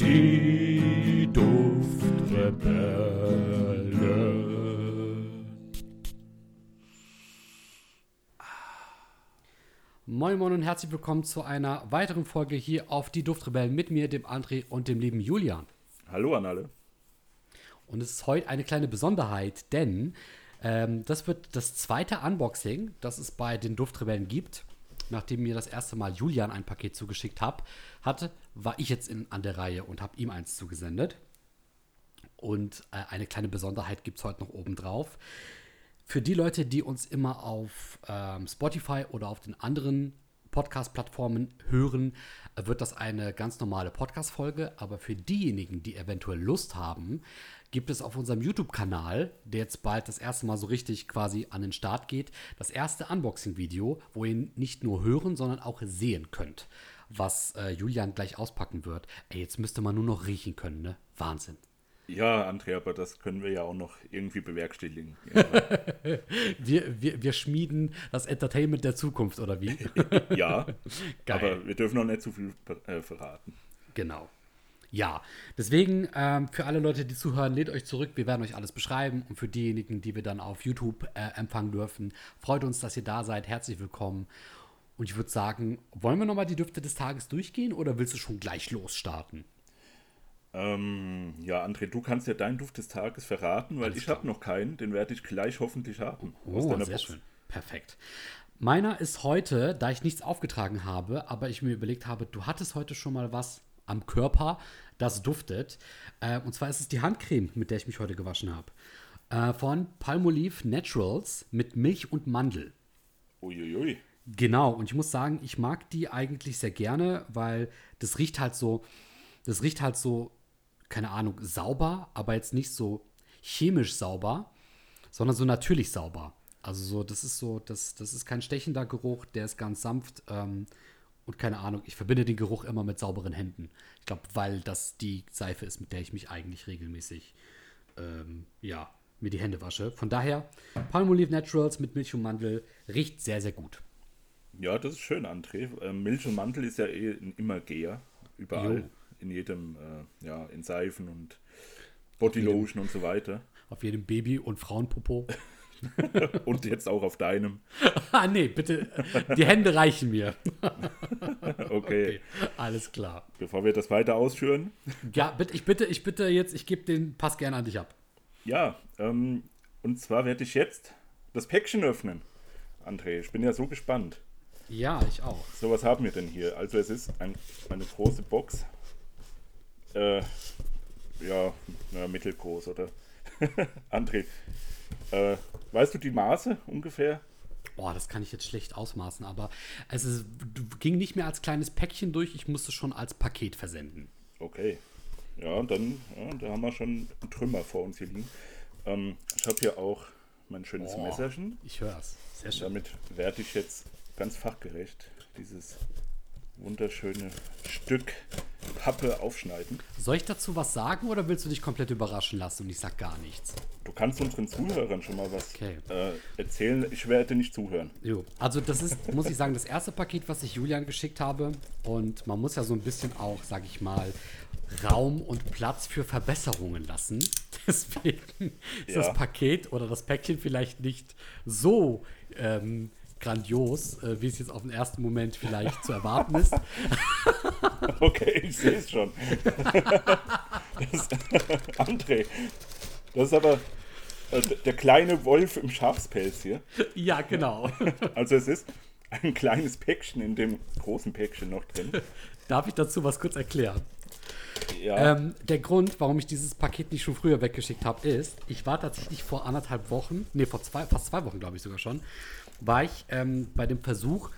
Die Duftrebellen. Moin Moin und herzlich willkommen zu einer weiteren Folge hier auf die Duftrebellen mit mir, dem André und dem lieben Julian. Hallo an alle. Und es ist heute eine kleine Besonderheit, denn ähm, das wird das zweite Unboxing, das es bei den Duftrebellen gibt. Nachdem mir das erste Mal Julian ein Paket zugeschickt hab, hatte, war ich jetzt in, an der Reihe und habe ihm eins zugesendet. Und äh, eine kleine Besonderheit gibt es heute noch oben drauf. Für die Leute, die uns immer auf ähm, Spotify oder auf den anderen Podcast-Plattformen hören, äh, wird das eine ganz normale Podcast-Folge. Aber für diejenigen, die eventuell Lust haben, gibt es auf unserem YouTube-Kanal, der jetzt bald das erste Mal so richtig quasi an den Start geht, das erste Unboxing-Video, wo ihr nicht nur hören, sondern auch sehen könnt, was äh, Julian gleich auspacken wird. Ey, jetzt müsste man nur noch riechen können, ne? Wahnsinn. Ja, André, aber das können wir ja auch noch irgendwie bewerkstelligen. Wir, wir, wir schmieden das Entertainment der Zukunft, oder wie? ja, Geil. aber wir dürfen noch nicht zu viel äh, verraten. Genau. Ja, deswegen ähm, für alle Leute, die zuhören, lädt euch zurück. Wir werden euch alles beschreiben. Und für diejenigen, die wir dann auf YouTube äh, empfangen dürfen, freut uns, dass ihr da seid. Herzlich willkommen. Und ich würde sagen, wollen wir nochmal die Düfte des Tages durchgehen oder willst du schon gleich losstarten? Ähm, ja, André, du kannst ja deinen Duft des Tages verraten, weil Alles ich habe noch keinen. Den werde ich gleich hoffentlich haben. aus Oh, deiner sehr Box. schön. Perfekt. Meiner ist heute, da ich nichts aufgetragen habe, aber ich mir überlegt habe, du hattest heute schon mal was am Körper, das duftet. Äh, und zwar ist es die Handcreme, mit der ich mich heute gewaschen habe. Äh, von Palmolive Naturals mit Milch und Mandel. Uiuiui. Genau, und ich muss sagen, ich mag die eigentlich sehr gerne, weil das riecht halt so, das riecht halt so, keine Ahnung, sauber, aber jetzt nicht so chemisch sauber, sondern so natürlich sauber. Also so, das ist so, das, das ist kein stechender Geruch, der ist ganz sanft ähm, und keine Ahnung, ich verbinde den Geruch immer mit sauberen Händen. Ich glaube, weil das die Seife ist, mit der ich mich eigentlich regelmäßig, ähm, ja, mir die Hände wasche. Von daher, Palmolive Naturals mit Milch und Mandel riecht sehr, sehr gut. Ja, das ist schön, André. Ähm, Milch und Mantel ist ja eh ein Immergeher. Überall. Jo. In jedem, äh, ja, in Seifen und Bodylotion und so weiter. Auf jedem Baby- und Frauenpopo. Und jetzt auch auf deinem. ah, nee, bitte. Die Hände reichen mir. Okay. Okay, alles klar. Bevor wir das weiter ausführen, Ja, bitte, ich bitte, ich bitte jetzt, ich gebe den Pass gerne an dich ab. Ja, ähm, und zwar werde ich jetzt das Päckchen öffnen. André, ich bin ja so gespannt. Ja, ich auch. So, was haben wir denn hier? Also es ist ein, eine große Box. Äh, ja, na, mittelgroß, oder? André, äh, weißt du die Maße ungefähr? Boah, das kann ich jetzt schlecht ausmaßen, aber es ist, ging nicht mehr als kleines Päckchen durch, ich musste schon als Paket versenden. Okay. Ja, und dann, ja, da haben wir schon einen Trümmer vor uns hier liegen. Ähm, ich habe hier auch mein schönes Oh, Messerchen. Ich höre es. Sehr schön. Damit werde ich jetzt ganz fachgerecht dieses wunderschöne Stück Pappe aufschneiden. Soll ich dazu was sagen oder willst du dich komplett überraschen lassen und ich sag gar nichts? Du kannst unseren Zuhörern schon mal was Okay. äh, erzählen. Ich werde nicht zuhören. Jo. Also das ist, muss ich sagen, das erste Paket, was ich Julian geschickt habe. Und man muss ja so ein bisschen auch, sag ich mal, Raum und Platz für Verbesserungen lassen. Deswegen ist Ja. das Paket oder das Päckchen vielleicht nicht so ähm, grandios, äh, wie es jetzt auf den ersten Moment vielleicht zu erwarten ist. Okay, ich sehe es schon. das, André, das ist aber der kleine Wolf im Schafspelz hier. ja, genau. Also es ist ein kleines Päckchen in dem großen Päckchen noch drin. Darf ich dazu was kurz erklären? Ja, Ähm, der Grund, warum ich dieses Paket nicht schon früher weggeschickt habe, ist, ich war tatsächlich vor anderthalb Wochen, nee, vor zwei, fast zwei Wochen, glaube ich sogar schon, war ich ähm, bei dem Versuch,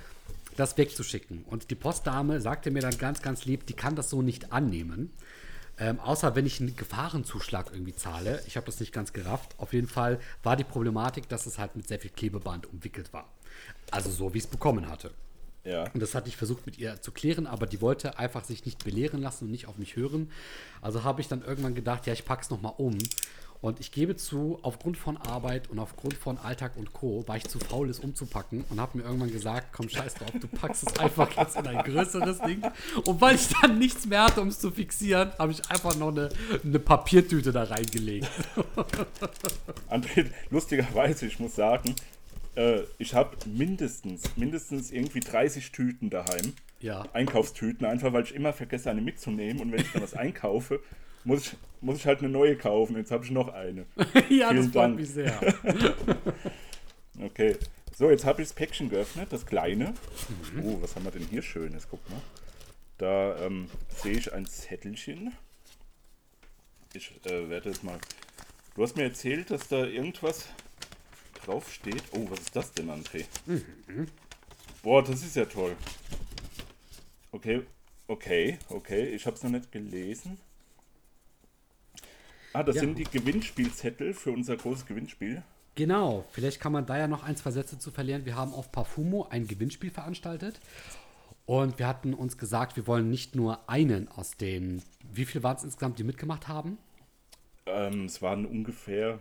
das wegzuschicken. Und die Postdame sagte mir dann ganz, ganz lieb, die kann das so nicht annehmen. Ähm, außer wenn ich einen Gefahrenzuschlag irgendwie zahle. Ich habe das nicht ganz gerafft. Auf jeden Fall war die Problematik, dass es halt mit sehr viel Klebeband umwickelt war. Also so, wie ich es bekommen hatte. Ja. Und das hatte ich versucht mit ihr zu klären, aber die wollte einfach sich nicht belehren lassen und nicht auf mich hören. Also habe ich dann irgendwann gedacht, ja, ich pack's noch mal um. Und ich gebe zu, aufgrund von Arbeit und aufgrund von Alltag und Co. war ich zu faul, es umzupacken und habe mir irgendwann gesagt, komm, scheiß drauf, du packst es einfach jetzt in ein größeres Ding. Und weil ich dann nichts mehr hatte, um es zu fixieren, habe ich einfach noch eine, eine Papiertüte da reingelegt. André, lustigerweise, ich muss sagen, äh, ich habe mindestens, mindestens irgendwie 30 Tüten daheim. Ja. Einkaufstüten, einfach weil ich immer vergesse, eine mitzunehmen. Und wenn ich dann was einkaufe, muss ich, muss ich halt eine neue kaufen. Jetzt habe ich noch eine. ja, das Vielen freut Dank. mich sehr. Okay. So, jetzt habe ich das Päckchen geöffnet, das kleine. Oh, was haben wir denn hier Schönes? Guck mal. Da ähm, sehe ich ein Zettelchen. Ich äh, werde es mal. Du hast mir erzählt, dass da irgendwas draufsteht. Oh, was ist das denn, André? Boah, das ist ja toll. Okay, okay, okay. Ich habe es noch nicht gelesen. Ah, das Ja. sind die Gewinnspielzettel für unser großes Gewinnspiel. Genau, vielleicht kann man da ja noch ein, zwei Sätze zu verlieren. Wir haben auf Parfumo ein Gewinnspiel veranstaltet und wir hatten uns gesagt, wir wollen nicht nur einen aus den, wie viel waren es insgesamt, die mitgemacht haben? Ähm, es waren ungefähr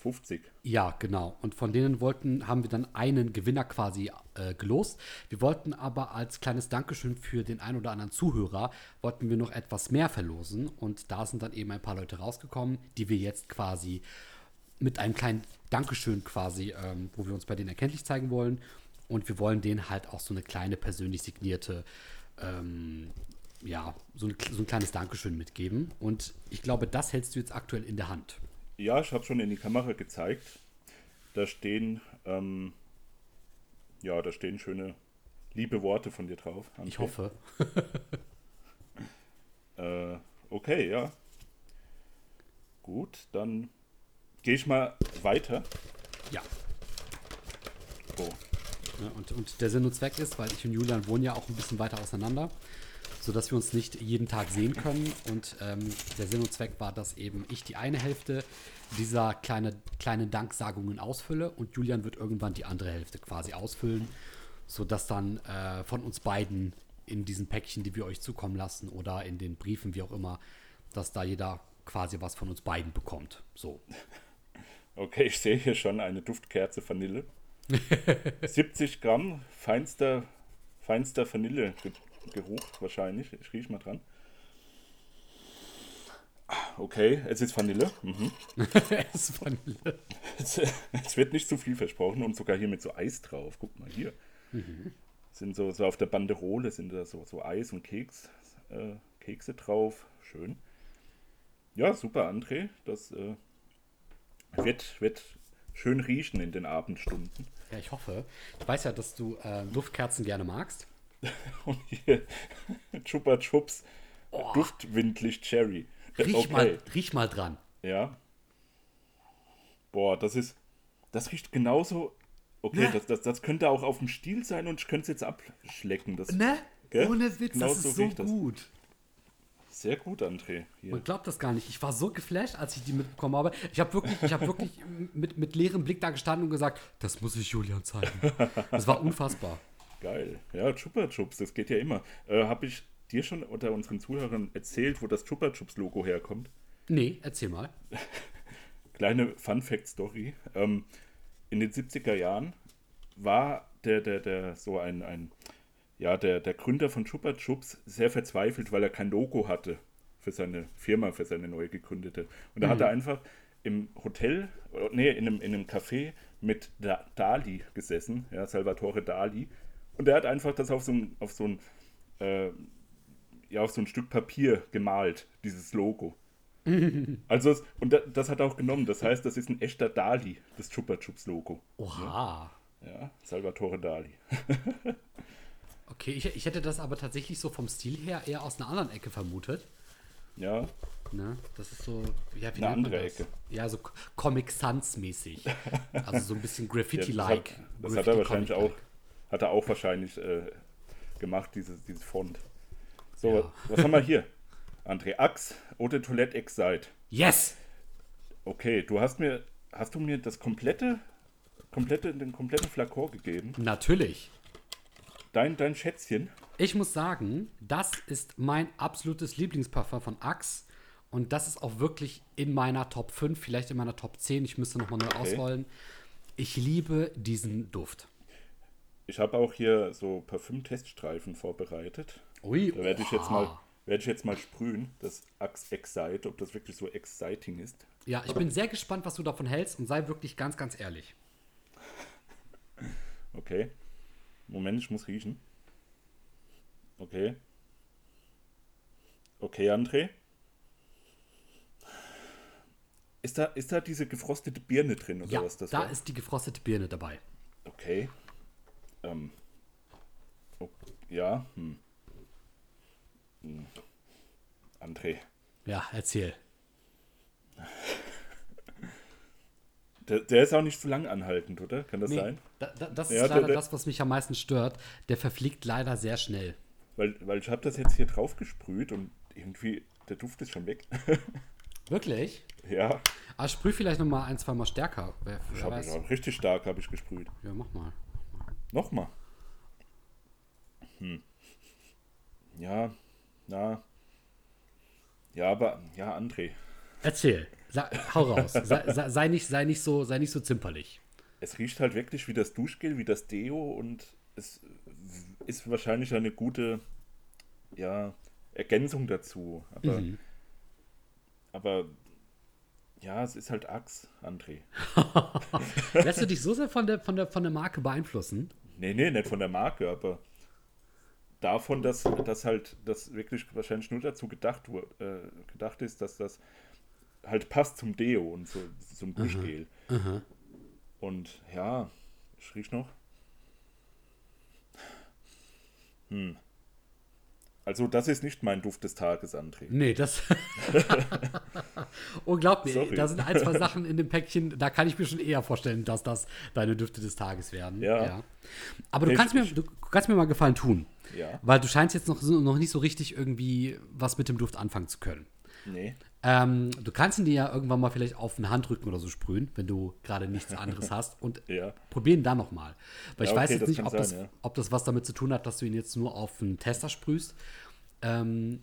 50. Ja, genau. Und von denen wollten, haben wir dann einen Gewinner quasi äh, gelost. Wir wollten aber als kleines Dankeschön für den einen oder anderen Zuhörer, wollten wir noch etwas mehr verlosen. Und da sind dann eben ein paar Leute rausgekommen, die wir jetzt quasi mit einem kleinen Dankeschön quasi, ähm, wo wir uns bei denen erkenntlich zeigen wollen. Und wir wollen denen halt auch so eine kleine persönlich signierte, ähm, ja, so ein, so ein kleines Dankeschön mitgeben. Und ich glaube, das hältst du jetzt aktuell in der Hand. Ja, ich habe schon in die Kamera gezeigt. Da stehen, ähm, ja, da stehen schöne, liebe Worte von dir drauf. André. Ich hoffe. Äh, okay, ja. Gut, dann gehe ich mal weiter. Ja. Oh, Und, und der Sinn und Zweck ist, weil ich und Julian wohnen ja auch ein bisschen weiter auseinander, sodass wir uns nicht jeden Tag sehen können. Und ähm, der Sinn und Zweck war, dass eben ich die eine Hälfte dieser kleine, kleinen Danksagungen ausfülle und Julian wird irgendwann die andere Hälfte quasi ausfüllen, sodass dann äh, von uns beiden in diesen Päckchen, die wir euch zukommen lassen oder in den Briefen, wie auch immer, dass da jeder quasi was von uns beiden bekommt. So. okay, ich sehe hier schon eine Duftkerze Vanille. 70 Gramm feinster, feinster Vanillegeruch wahrscheinlich. Ich rieche mal dran. Okay, es ist Vanille. Mhm. es ist Vanille. Es, es wird nicht zu viel versprochen und sogar hier mit so Eis drauf. Guck mal hier. Sind so, so auf der Banderole sind da so, so Eis und Keks, äh, Kekse drauf. Schön. Ja, super, André. Das äh, wird, wird schön riechen in den Abendstunden. Ja, ich hoffe. Ich weiß ja, dass du äh, Duftkerzen gerne magst. Und hier Chupa Chups Duftwindlich Cherry. Äh, Riech, mal, riech mal dran. Ja. Boah, das ist. Das riecht genauso. Okay, Ne? das, das, das könnte auch auf dem Stiel sein und ich könnte es jetzt abschlecken. Das, Ne? Gell? Ohne Witz, Genau das so ist so das. gut. Sehr gut, André. Hier. Man glaubt das gar nicht. Ich war so geflasht, als ich die mitbekommen habe. Ich habe wirklich, ich hab wirklich mit, mit leerem Blick da gestanden und gesagt, das muss ich Julian zeigen. Das war unfassbar. Geil. Ja, Chupa Chups, das geht ja immer. Äh, Habe ich dir schon unter unseren Zuhörern erzählt, wo das Chupa Chups Logo herkommt? Nee, erzähl mal. Kleine Fun Fact Story. Ähm, in den 70er Jahren war der, der, der, so ein, ein ja, der, der Gründer von Chupa Chups sehr verzweifelt, weil er kein Logo hatte für seine Firma, für seine neu gegründete. Und da hat er einfach im Hotel, äh, nee, in einem, in einem Café mit da Dali gesessen, ja, Salvatore Dali. Und er hat einfach das auf so ein, auf so ein, äh, ja, auf so ein Stück Papier gemalt, dieses Logo. Also, es- und da- das hat er auch genommen. Das heißt, das ist ein echter Dali, das Chupa Chups Logo. Oha. Ja, Salvatore Dali. Okay, ich, ich hätte das aber tatsächlich so vom Stil her eher aus einer anderen Ecke vermutet. Ja, Ne? Das ist so, ja, wie Eine andere das? Ecke. Ja, so Comic Sans mäßig. Also so ein bisschen Ja, das Graffiti-like. hat, das hat er wahrscheinlich auch, hat er auch wahrscheinlich äh, gemacht, dieses, dieses Font. So, Ja. was haben wir hier? André Axe, Eau de Toilette Excite. Yes! Okay, du hast mir, hast du mir das komplette, komplette, den kompletten Flakon gegeben? Natürlich. dein, dein Schätzchen. Ich muss sagen, das ist mein absolutes Lieblingsparfum von Axe. Und das ist auch wirklich in meiner Top 5, vielleicht in meiner Top 10. Ich müsste nochmal neu ausrollen. Ich liebe diesen Duft. Ich habe auch hier so Parfüm-Teststreifen vorbereitet. Ui, Da werde ich jetzt mal werde ich jetzt mal sprühen, das Axe Excite, ob das wirklich so exciting ist. Ja, ich bin sehr gespannt, was du davon hältst und sei wirklich ganz, ganz ehrlich. Okay. Moment, ich muss riechen. Okay. Okay, André. Ist da, ist da diese gefrostete Birne drin oder Ja, was das da war? ist die gefrostete Birne dabei. Okay. Ähm. Oh, ja. Hm. Hm. André. Ja, erzähl. Der, der ist auch nicht so lang anhaltend, oder? Kann das Nee, sein? da, da, das ist Ja, der- leider der- das, was mich am meisten stört. Der verfliegt leider sehr schnell. Weil, weil ich habe das jetzt hier drauf gesprüht und irgendwie der Duft ist schon weg. Wirklich? ja, Aber sprüh vielleicht noch mal ein, zwei Mal stärker. Wer, ich wer habe weiß. auch richtig stark habe ich gesprüht. Ja, mach mal. Nochmal. Hm. Ja, na. Ja, aber, ja, André. Erzähl. Sa hau raus. sei, sei, sei, nicht, sei, nicht so, sei nicht so zimperlich. Es riecht halt wirklich wie das Duschgel, wie das Deo und es ist wahrscheinlich eine gute, ja, Ergänzung dazu. Aber, aber ja, es ist halt Axe, André. Lässt du dich so sehr von der, von der, von der Marke beeinflussen? Nee, nee, nicht von der Marke, aber davon, dass, dass halt das wirklich wahrscheinlich nur dazu gedacht, äh, gedacht ist, dass das halt passt zum Deo und so, zum Duschgel. Und ja, ich riech noch. Hm. Also, das ist nicht mein Duft des Tages, André. Nee, das. oh, glaub mir, Sorry. da sind ein, zwei Sachen in dem Päckchen, da kann ich mir schon eher vorstellen, dass das deine Düfte des Tages werden. Ja. Aber du kannst, mir, du kannst mir mal Gefallen tun. Ja. Weil du scheinst jetzt noch, noch nicht so richtig irgendwie was mit dem Duft anfangen zu können. Nee. Ähm, du kannst ihn dir ja irgendwann mal vielleicht auf den Handrücken oder so sprühen, wenn du gerade nichts anderes hast. Und Ja. probieren dann noch mal. Weil ich Ja, weiß okay, jetzt das nicht, ob, das, sein, ja. ob das was damit zu tun hat, dass du ihn jetzt nur auf einen Tester sprühst. Ähm,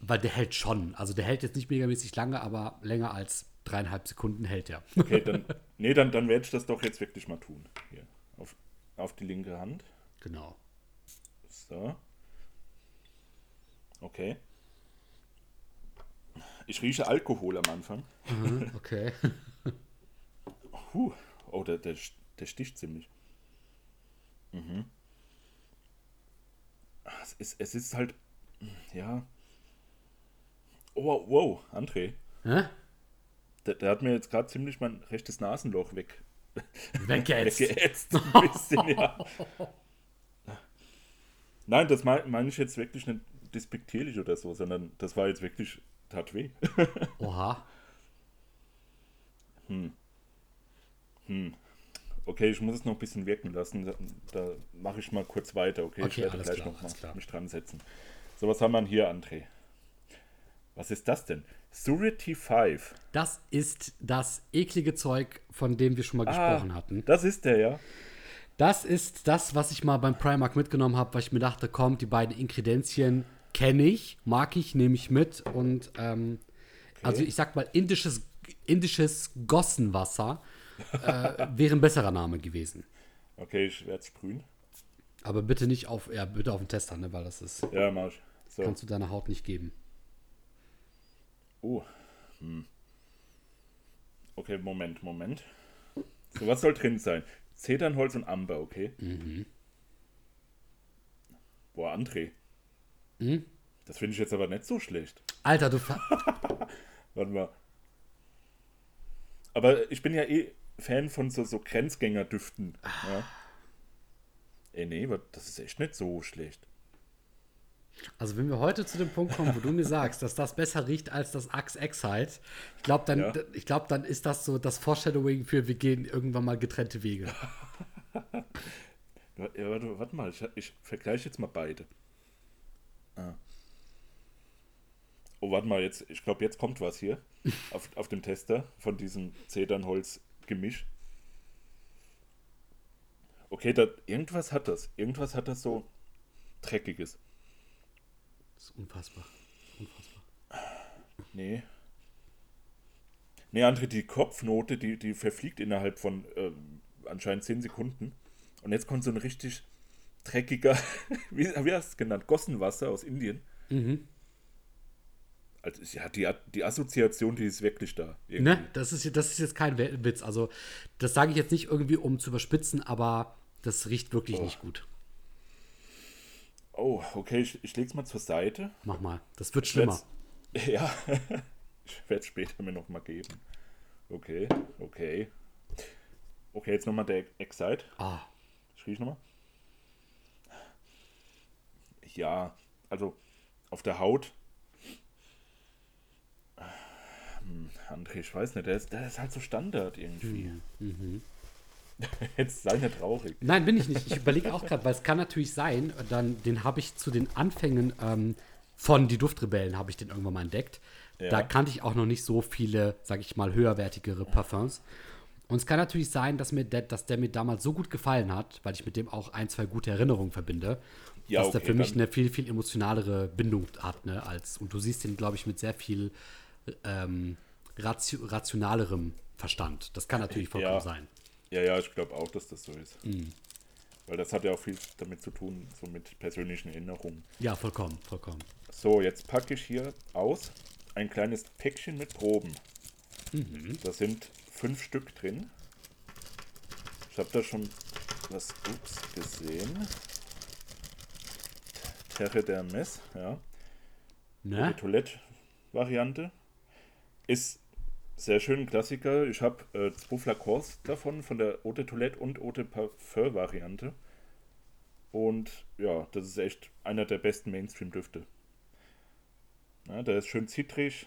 weil der hält schon. Also der hält jetzt nicht megamäßig lange, aber länger als dreieinhalb Sekunden hält er. Okay, dann, nee, dann, dann werde ich das doch jetzt wirklich mal tun. Hier, auf, auf die linke Hand. genau. So. Okay. Ich rieche Alkohol am Anfang. Mhm, okay. Puh. Oh, der, der, der sticht ziemlich. Mhm. Es ist, es ist halt. Ja. Oh, wow, André. Hä? Der, der hat mir jetzt gerade ziemlich mein rechtes Nasenloch weg. Weg jetzt. weggeätzt. Ein bisschen, ja. Nein, das meine mein ich jetzt wirklich nicht despektierlich oder so, sondern das war jetzt wirklich, tat weh. Oha. Okay, ich muss es noch ein bisschen wirken lassen. Da, da mache ich mal kurz weiter, okay? ich Okay, werde alles gleich klar, noch mal alles klar. mich dran setzen. So, was haben wir denn hier, André? Was ist das denn? Surety 5. Das ist das eklige Zeug, von dem wir schon mal gesprochen hatten. Ah, Das ist der, ja? Das ist das, was ich mal beim Primark mitgenommen habe, weil ich mir dachte, komm, die beiden Inkredenzien kenne ich, mag ich, nehme ich mit. Und ähm, also ich sag mal, indisches, indisches Gossenwasser äh, wäre ein besserer Name gewesen. Okay, ich werde sprühen. Aber bitte nicht auf, ja, bitte auf den Tester, ne, weil das ist, Ja, mach. So. kannst du deiner Haut nicht geben. Oh. Hm. Okay, Moment, Moment. So, was soll drin sein? Zedernholz und Amber, okay? Boah, André. Das finde ich jetzt aber nicht so schlecht. Alter, du Warte mal. Aber ich bin ja eh Fan von so, so Grenzgängerdüften. Ja. Ey, nee, das ist echt nicht so schlecht. Also wenn wir heute zu dem Punkt kommen, wo du mir sagst, dass das besser riecht als das Axe Excite, ich glaube, dann, Ja. ich glaub, dann ist das so das Foreshadowing für wir gehen irgendwann mal getrennte Wege. Ja, warte, warte mal, ich, ich vergleiche jetzt mal beide. Ah. Oh, warte mal, jetzt, ich glaube, jetzt kommt was hier auf, auf dem Tester von diesem Zedernholz-Gemisch. Okay, da, irgendwas hat das. Irgendwas hat das so Dreckiges. Das ist unfassbar. Unfassbar. Nee. Nee, André, die Kopfnote, die, die verfliegt innerhalb von äh, anscheinend 10 Sekunden. Und jetzt kommt so ein richtig dreckiger, wie, wie hast du es genannt? Gossenwasser aus Indien. Mhm. Also, ja, die, die Assoziation, die ist wirklich da. irgendwie. Ne? Das ist, das ist jetzt kein Witz. Also, das sage ich jetzt nicht irgendwie, um zu überspitzen, aber das riecht wirklich Oh. nicht gut. Oh, okay, ich, ich leg's mal zur Seite. Mach mal. Das wird Ich schlimmer. Ja, ich werde es später mir nochmal geben. Okay, okay. Okay, jetzt nochmal der Excite. Ah, Ich riech nochmal. Ja, also auf der Haut. Hm, André, ich weiß nicht, der ist, der ist halt so Standard irgendwie. Jetzt sei nicht traurig. Nein, bin ich nicht. Ich überlege auch gerade, weil es kann natürlich sein, dann, den habe ich zu den Anfängen ähm, von Die Duftrebellen, habe ich den irgendwann mal entdeckt. Ja. Da kannte ich auch noch nicht so viele, sage ich mal, höherwertigere Parfums. Und es kann natürlich sein, dass, mir der, dass der mir damals so gut gefallen hat, weil ich mit dem auch ein, zwei gute Erinnerungen verbinde, Ja, dass der okay, für mich eine viel, viel emotionalere Bindung hat. Ne, als, und du siehst den, glaube ich, mit sehr viel ähm, ratio, rationalerem Verstand. Das kann natürlich vollkommen Ja. sein. Ja, ja, ich glaube auch, dass das so ist. Weil das hat ja auch viel damit zu tun, so mit persönlichen Erinnerungen. Ja, vollkommen, vollkommen. So, jetzt packe ich hier aus ein kleines Päckchen mit Proben. Da sind fünf Stück drin. Ich habe da schon was ups, gesehen. Terre d'Hermes, ja. Die Ne? Toilette-Variante. Ist sehr schön ein Klassiker. Ich habe äh, zwei Flakons davon, von der Eau de Toilette und Eau de Parfum-Variante. Und ja, das ist echt einer der besten Mainstream-Düfte. Ja, der ist schön zitrig,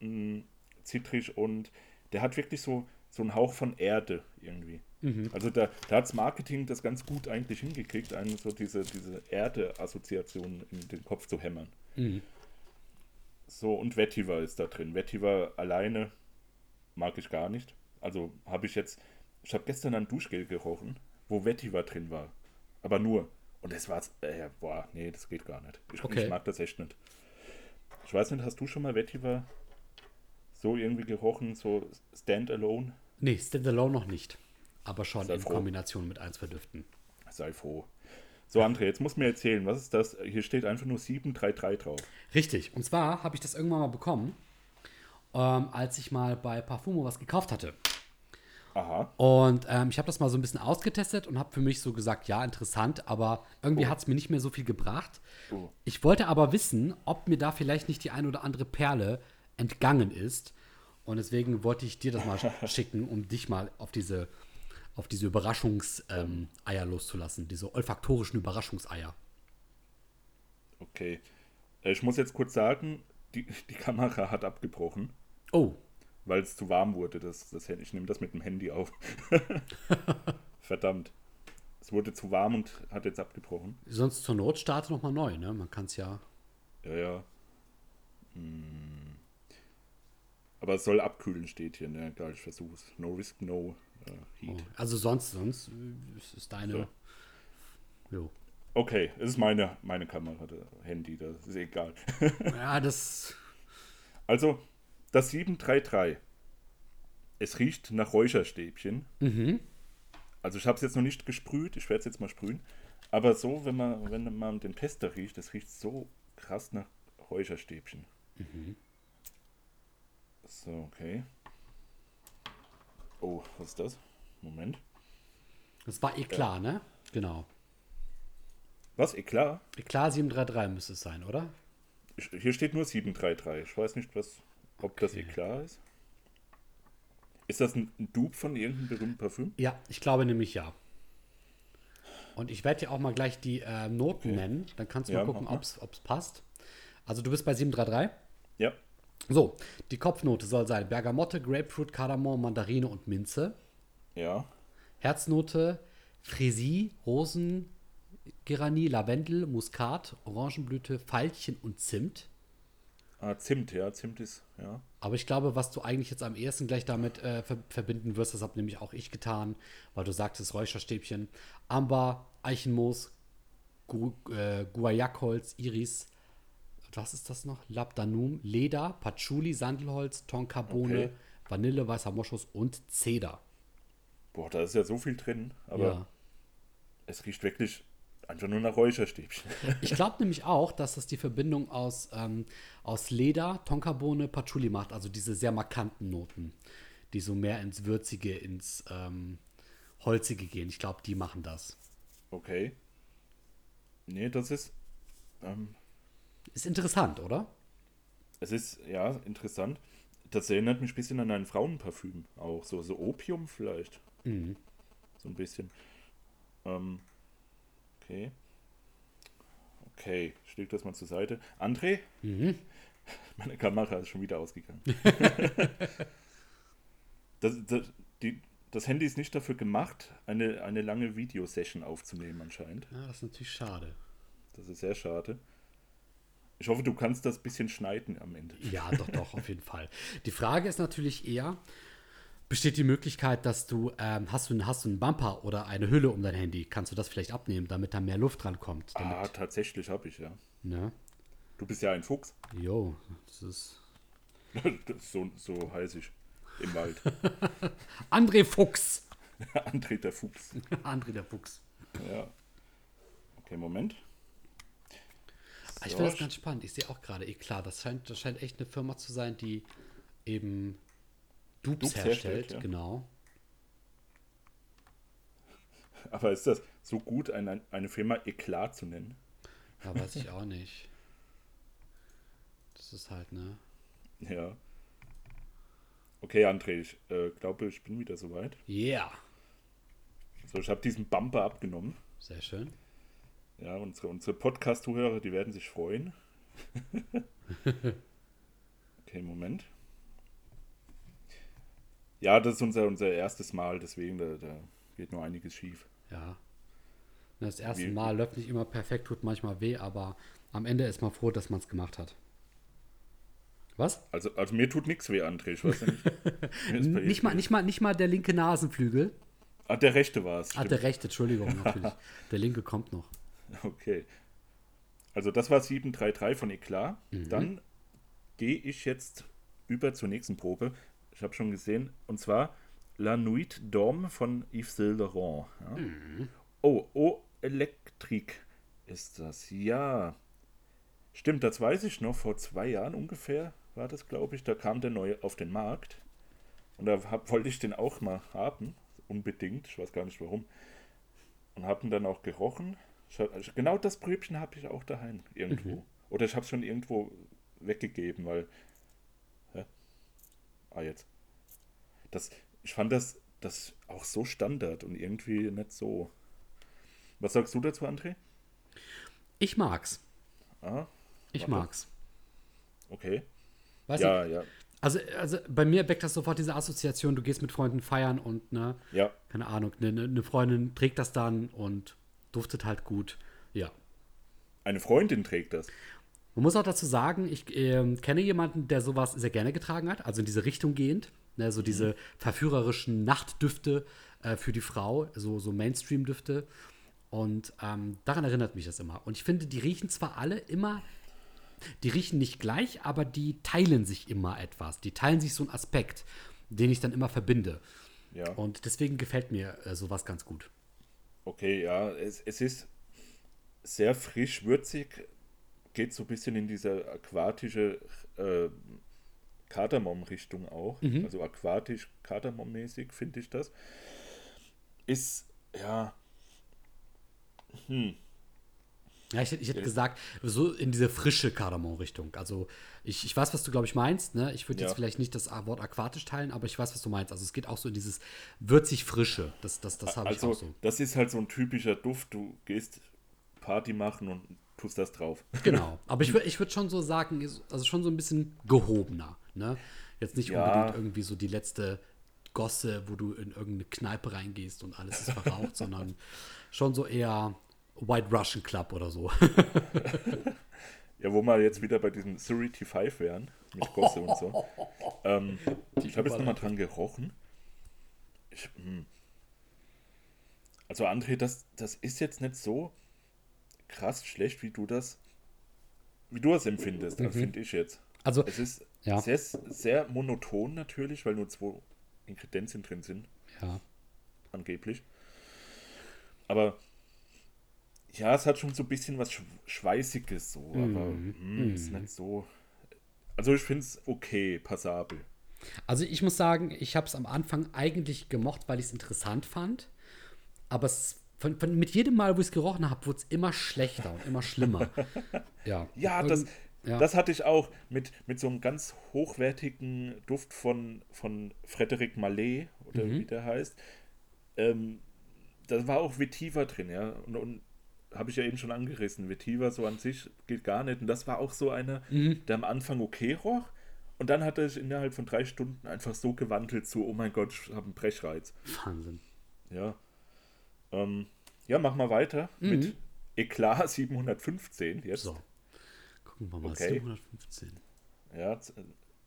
mh, zitrig und der hat wirklich so, so einen Hauch von Erde irgendwie. Also da, da hat das Marketing das ganz gut eigentlich hingekriegt, einen so diese, diese Erde-Assoziation in den Kopf zu hämmern. So, und Vetiver ist da drin. Vetiver alleine mag ich gar nicht. Also habe ich jetzt, ich habe gestern ein Duschgel gerochen, wo Vetiver drin war. Aber nur. Und das war, äh, boah, nee, das geht gar nicht. Ich, Okay. ich mag das echt nicht. Ich weiß nicht, hast du schon mal Vetiver so irgendwie gerochen, so Standalone? Nee, Standalone noch nicht. Aber schon Sei in froh. Kombination mit ein, zwei Düften. Sei froh. So, André, jetzt musst du mir erzählen, was ist das? Hier steht einfach nur 733 drauf. Richtig. Und zwar habe ich das irgendwann mal bekommen, ähm, als ich mal bei Parfumo was gekauft hatte. Aha. Und ähm, ich habe das mal so ein bisschen ausgetestet und habe für mich so gesagt, ja, interessant, aber irgendwie hat es mir nicht mehr so viel gebracht. Oh. Ich wollte aber wissen, ob mir da vielleicht nicht die ein oder andere Perle entgangen ist. Und deswegen wollte ich dir das mal sch- schicken, um dich mal auf diese, auf diese Überraschungseier ähm, loszulassen, diese olfaktorischen Überraschungseier. Okay. Äh, Ich muss jetzt kurz sagen, die, die Kamera hat abgebrochen, Oh, weil es zu warm wurde. Das, das, ich nehme das mit dem Handy auf. Verdammt. Es wurde zu warm und hat jetzt abgebrochen. sonst zur Not starte noch mal neu, ne? Man kann es ja. Ja, ja. Hm. Aber es soll abkühlen, steht hier. Ne? Egal, ich versuche es. No risk, no heat. Also sonst, sonst es ist deine. Jo. Okay, es ist meine, meine Kamera, Handy, das ist egal. Ja, das. Also, das 733. Es riecht nach Räucherstäbchen. Mhm. Also ich habe es jetzt noch nicht gesprüht, ich werde es jetzt mal sprühen. Aber so, wenn man, wenn man den Pester riecht, das riecht so krass nach Räucherstäbchen. So, okay. Oh, was ist das? Moment. Das war Eklat, ne? Genau. Was? Eklat? Eklat 733 müsste es sein, oder? Hier steht nur 733. Ich weiß nicht, was, ob das Okay. Eklat ist. Ist das ein, Dupe von irgendeinem berühmten Parfüm? Ja, ich glaube nämlich ja. Und ich werde dir auch mal gleich die äh, Noten Okay. nennen. Dann kannst du Ja, mal gucken, ob es passt. Also du bist bei 733. Ja. So, die Kopfnote soll sein Bergamotte, Grapefruit, Kardamom, Mandarine und Minze. Ja. Herznote Frésie, Rosen, Geranie, Lavendel, Muskat, Orangenblüte, Veilchen und Zimt. Ah, Zimt, ja. Zimt ist, ja. Aber ich glaube, was du eigentlich jetzt am ehesten gleich damit äh, ver verbinden wirst, das habe nämlich auch ich getan, weil du sagtest Räucherstäbchen, Amber, Eichenmoos, Gu äh, Guayakholz, Iris, was ist das noch? Labdanum, Leder, Patchouli, Sandelholz, Tonkabohne, Okay. Vanille, weißer Moschus und Zeder. Boah, da ist ja so viel drin, aber Ja. es riecht wirklich einfach nur nach Räucherstäbchen. Ich glaube nämlich auch, dass das die Verbindung aus, ähm, aus Leder, Tonkabohne, Patchouli macht, also diese sehr markanten Noten, die so mehr ins Würzige, ins ähm, Holzige gehen. Ich glaube, die machen das. Okay. Nee, das ist. Ähm, Ist interessant, oder? es ist, ja, interessant. Das erinnert mich ein bisschen an ein Frauenparfüm auch. So, so Opium vielleicht. Mhm. So ein bisschen. Ähm, okay. Okay, ich leg das mal zur Seite. André? Mhm. Meine Kamera ist schon wieder ausgegangen. das, das, die, das Handy ist nicht dafür gemacht, eine, eine lange Videosession aufzunehmen anscheinend. Ja, das ist natürlich schade. Das ist sehr schade. Ich hoffe, du kannst das bisschen schneiden am Ende. Ja, doch, doch, auf jeden Fall. Die Frage ist natürlich eher, besteht die Möglichkeit, dass du, ähm, hast, du hast du einen Bumper oder eine Hülle um dein Handy? Kannst du das vielleicht abnehmen, damit da mehr Luft drankommt? Damit, Ah, tatsächlich habe ich, ja. ne? Du bist ja ein Fuchs. Jo, das ist. Das- so, so heiß ich im Wald. André Fuchs! André der Fuchs. André der Fuchs. Ja. Okay, Moment. Ich finde das ganz spannend. Ich sehe auch gerade, eh klar, das scheint, das scheint echt eine Firma zu sein, die eben Dupes, Dupes herstellt. herstellt, ja. Genau. Aber ist das so gut, eine, eine Firma Eklat zu nennen? Ja, weiß ich auch nicht. Das ist halt, ne? Ja. Okay, André, ich äh, glaube, ich bin wieder soweit. Yeah. So, ich habe diesen Bumper abgenommen. Sehr schön. Ja, unsere, unsere Podcast-Zuhörer, die werden sich freuen. okay, Moment. Ja, das ist unser, unser erstes Mal, deswegen da, da geht nur einiges schief. Ja. Das erste Mal läuft nicht immer perfekt, tut manchmal weh, aber am Ende ist man froh, dass man es gemacht hat. Was? Also, also mir tut nichts weh, André, ich weiß ja nicht. Nicht mal, nicht, mal, nicht mal der linke Nasenflügel. Ah, der rechte war es. Ah, der rechte, Entschuldigung, natürlich. Der linke kommt noch. Okay. Also das war 733 von Eklat. Mhm. Dann gehe ich jetzt über zur nächsten Probe. Ich habe schon gesehen. Und zwar La Nuit d'Homme von Yves Saint. Ja. Mhm. Oh, oh, Elektrik ist das. Ja. Stimmt, das weiß ich noch. Vor zwei Jahren ungefähr war das, glaube ich. Da kam der neu auf den Markt. Und da hab, wollte ich den auch mal haben. Unbedingt. Ich weiß gar nicht warum. Und habe ihn dann auch gerochen. Also genau das Pröbchen habe ich auch daheim irgendwo. Oder ich habe es schon irgendwo weggegeben, weil. Hä? Ah, jetzt. Das, ich fand das, das auch so Standard und irgendwie nicht so. Was sagst du dazu, André? Ich mag's. Ah, Ich Okay. mag's. okay. Weiß ja, ich, ja, also, also bei mir weckt das sofort diese Assoziation, du gehst mit Freunden feiern und, ne, ja. keine Ahnung, eine ne Freundin trägt das dann und duftet halt gut. Ja. Eine Freundin trägt das. Man muss auch dazu sagen, ich ähm, kenne jemanden, der sowas sehr gerne getragen hat, also in diese Richtung gehend. Ne, so diese verführerischen Nachtdüfte äh, für die Frau, so, so Mainstream-Düfte. Und ähm, daran erinnert mich das immer. Und ich finde, die riechen zwar alle immer, die riechen nicht gleich, aber die teilen sich immer etwas. Die teilen sich so einen Aspekt, den ich dann immer verbinde. Ja. Und deswegen gefällt mir äh, sowas ganz gut. Okay, ja, es, es ist sehr frisch, würzig, geht so ein bisschen in diese aquatische äh, Kardamom-Richtung auch. Also aquatisch, Kardamom-mäßig finde ich das. Ist, ja, Ja, ich, hätte- ich hätte gesagt, so in diese frische Kardamom-Richtung. Also ich, ich weiß, was du, glaube ich, meinst. Ne? Ich würde Ja. jetzt vielleicht nicht das Wort aquatisch teilen, aber ich weiß, was du meinst. Also es geht auch so in dieses würzig-frische. Das, das, das habe ich also auch so. das ist halt so ein typischer Duft. Du gehst Party machen und tust das drauf. Genau. Aber ich würde ich würd schon so sagen, ist- also schon so ein bisschen gehobener. Ne? Jetzt nicht Ja. unbedingt irgendwie so die letzte Gosse, wo du in irgendeine Kneipe reingehst und alles ist verraucht, sondern schon so eher White Russian Club oder so. Ja, wo wir jetzt wieder bei diesem Surity 5 wären, mit Gosse und so. Ähm, ich habe jetzt nochmal dran gerochen. Ich, hm. also André, das, das ist jetzt nicht so krass schlecht, wie du das, wie du das empfindest. Das finde ich jetzt. Also, Es ist Ja. sehr, sehr monoton natürlich, weil nur zwei Ingredienzien drin sind, ja. angeblich. Aber ja, es hat schon so ein bisschen was Sch Schweißiges so, aber mm, ist nicht so. Also ich finde es okay, passabel. Also ich muss sagen, ich habe es am Anfang eigentlich gemocht, weil ich es interessant fand. Aber es, von, von, mit jedem Mal, wo ich es gerochen habe, wurde es immer schlechter und immer schlimmer. ja. Ja, Und- das, ja. das hatte ich auch mit, mit so einem ganz hochwertigen Duft von, von Frederic Mallet, oder Mhm. wie der heißt. Ähm, da war auch Vetiver drin, ja. Und, und habe ich ja eben schon angerissen. Vetiver so an sich geht gar nicht. Und das war auch so einer, Mhm. der am Anfang okay roch. Und dann hat er sich innerhalb von drei Stunden einfach so gewandelt zu, oh mein Gott, ich habe einen Brechreiz. Wahnsinn. Ja. Ähm, ja, mach mal weiter mit Mhm. Eklat 715 jetzt. So. Gucken wir mal. Okay. 715. Ja,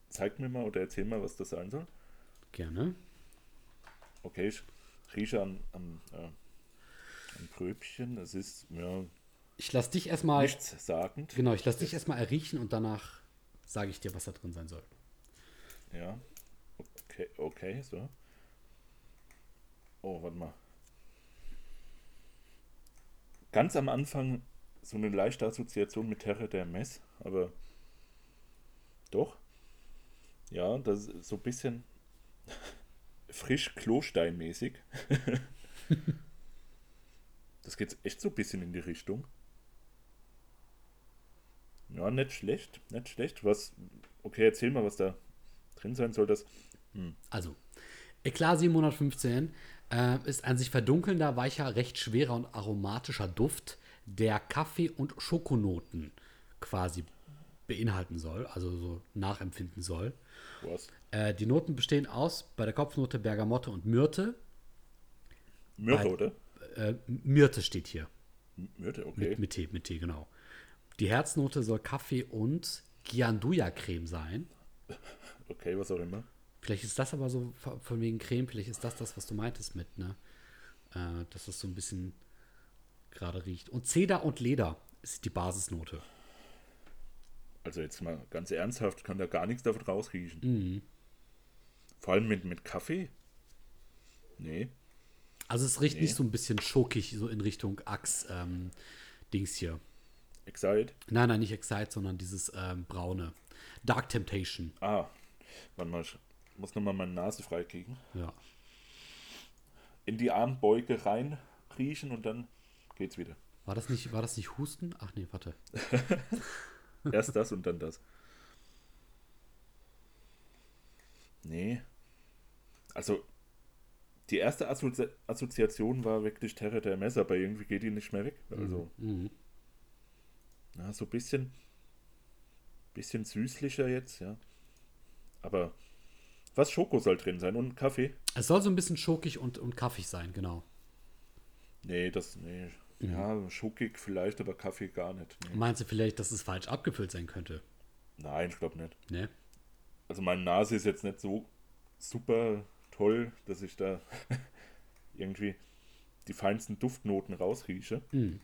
zeig mir mal oder erzähl mal, was das sein soll. Gerne. Okay, ich rieche an, an, äh, an Pröbchen. Das ist ja Ich lasse dich erstmal. nichts sagend. Genau, ich lasse dich erstmal erriechen und danach sage ich dir, was da drin sein soll. Ja. Okay, okay, so. Oh, warte mal. Ganz am Anfang so eine leichte Assoziation mit Terre der Mess, aber doch. Ja, das ist so ein bisschen frisch Klosteinmäßig. das geht echt so ein bisschen in die Richtung. Ja, nicht schlecht, nicht schlecht. Was, okay, erzähl mal, was da drin sein soll. Das, Also, Eklat 715 äh, ist ein sich verdunkelnder, weicher, recht schwerer und aromatischer Duft, der Kaffee- und Schokonoten quasi beinhalten soll, also so nachempfinden soll. was? Äh, die Noten bestehen aus bei der Kopfnote Bergamotte und Myrte. Myrte, Bei- oder? Äh, Myrte steht hier. Myrte, okay. Mit, mit Tee, mit Tee, genau. Die Herznote soll Kaffee und Gianduja-Creme sein. Okay, was auch immer. Vielleicht ist das aber so von wegen Creme, vielleicht ist das das, was du meintest mit, ne? Äh, dass es so ein bisschen gerade riecht. Und Zeder und Leder ist die Basisnote. Also jetzt mal ganz ernsthaft, kann da gar nichts davon rausriechen. Mhm. Vor allem mit, mit Kaffee? Nee. Also es riecht Nee. nicht so ein bisschen schokig, so in Richtung Axe ähm, Dings hier. Excite? Nein, nein, nicht Excite, sondern dieses ähm, braune. Dark Temptation. Ah, warte mal, ich muss nochmal meine Nase freikriegen. Ja. In die Armbeuge rein riechen und dann geht's wieder. War das nicht, war das nicht Husten? Ach nee, warte. Erst das und dann das. Nee. Also, die erste Assozi Assoziation war wirklich Terre der Messer, aber irgendwie geht die nicht mehr weg. Also, Mhm. na, so ein bisschen, bisschen süßlicher jetzt, ja. Aber was Schoko soll drin sein und Kaffee? Es soll so ein bisschen schokig und, und kaffig sein, genau. Nee, das, nee. Mhm. Ja, schokig vielleicht, aber Kaffee gar nicht. Nee. Meinst du vielleicht, dass es falsch abgefüllt sein könnte? Nein, ich glaube nicht. Ne? Also meine Nase ist jetzt nicht so super toll, dass ich da irgendwie die feinsten Duftnoten rausrieche. Mhm.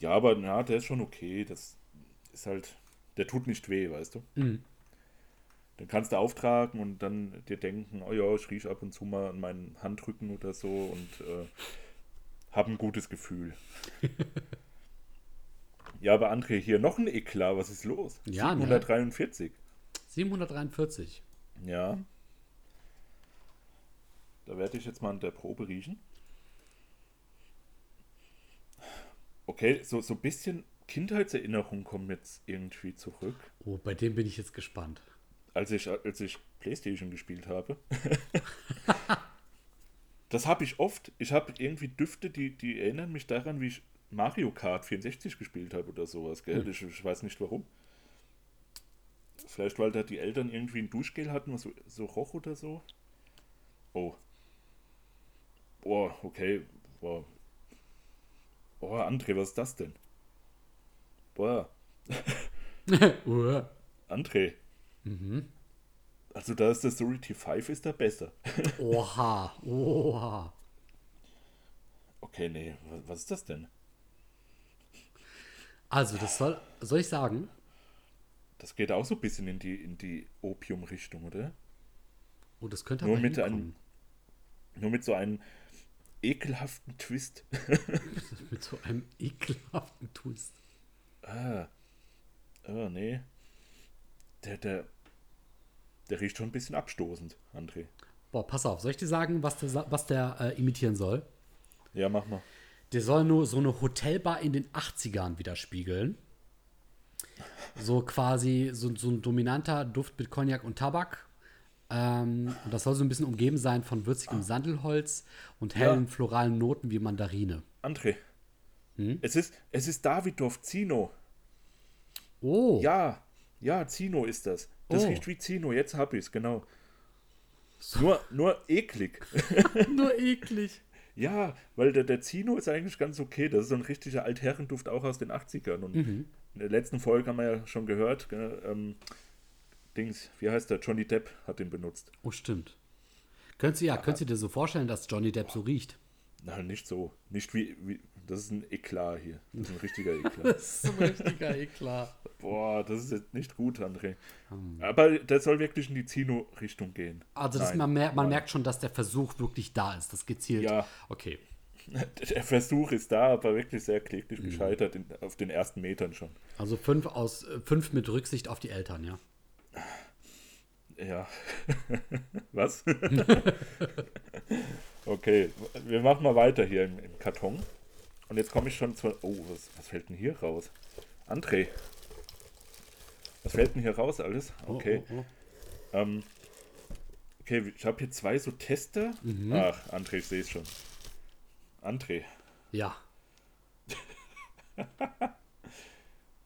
Ja, aber na, der ist schon okay. Das ist halt, der tut nicht weh, weißt du. Mhm. Dann kannst du auftragen und dann dir denken, oh ja, ich rieche ab und zu mal an meinen Handrücken oder so und äh, habe ein gutes Gefühl. ja, aber André, hier noch ein Eklat, was ist los? Ja, ne? 743. 743. Ja. Da werde ich jetzt mal an der Probe riechen. Okay, so, so ein bisschen Kindheitserinnerungen kommen jetzt irgendwie zurück. Oh, bei dem bin ich jetzt gespannt. Als ich, als ich Playstation gespielt habe. das habe ich oft. Ich habe irgendwie Düfte, die, die erinnern mich daran, wie ich Mario Kart 64 gespielt habe oder sowas. Gell? Ich, ich weiß nicht warum. Vielleicht, weil da die Eltern irgendwie ein Duschgel hatten, was so, so roch oder so. Oh. Boah, okay. Boah. Boah, André, was ist das denn? Boah, André. Mhm. Also da ist der Sorority 5 ist da besser. Oha, oha. Okay, nee, wa- was ist das denn? Also, das soll, soll ich sagen? Das geht auch so ein bisschen in die, in die Opium-Richtung, oder? Oh, das könnte Nur aber mit hinkommen. einem, nur mit so einem ekelhaften Twist. Mit so einem ekelhaften Twist. ah, oh, nee. Der, der, der riecht schon ein bisschen abstoßend, André. Boah, pass auf, soll ich dir sagen, was der, was der äh, imitieren soll? Ja, mach mal. Der soll nur so eine Hotelbar in den 80ern widerspiegeln. So quasi so, so ein dominanter Duft mit Cognac und Tabak. Ähm, und das soll so ein bisschen umgeben sein von würzigem Sandelholz und hellen floralen Noten wie Mandarine. André. Hm? Es ist, es ist Davidoff Zino. Oh, Ja, ja, Zino ist das. Das Oh. riecht wie Zino, jetzt hab ich's, genau. Nur, nur eklig. nur eklig. Ja, weil der, der Zino ist eigentlich ganz okay. Das ist so ein richtiger Altherrenduft auch aus den 80ern. Und Mhm. in der letzten Folge haben wir ja schon gehört, ähm, Dings, wie heißt der? Johnny Depp hat den benutzt. Oh, stimmt. Könntest du ja, könntest du dir so vorstellen, dass Johnny Depp so riecht? Nein, nicht so. Nicht wie, wie. Das ist ein Eklat hier. Das ist ein richtiger Eklat. Das ist ein richtiger Eklat. Boah, das ist jetzt nicht gut, André. Hm. Aber der soll wirklich in die Zino-Richtung gehen. Also das, Nein. man, mer man merkt schon, dass der Versuch wirklich da ist, das gezielt. Ja. Okay. Der Versuch ist da, aber wirklich sehr kläglich Mhm. gescheitert in, auf den ersten Metern schon. Also fünf aus äh, fünf mit Rücksicht auf die Eltern, ja. Ja. Was? okay, wir machen mal weiter hier im, im Karton. Und jetzt komme ich schon zu. Oh, was, was fällt denn hier raus? André. Was fällt denn hier raus alles? Okay. Oh, oh, Ähm, okay, ich habe hier zwei so Tester. Mhm. Ach, André, ich sehe es schon. André, Ja.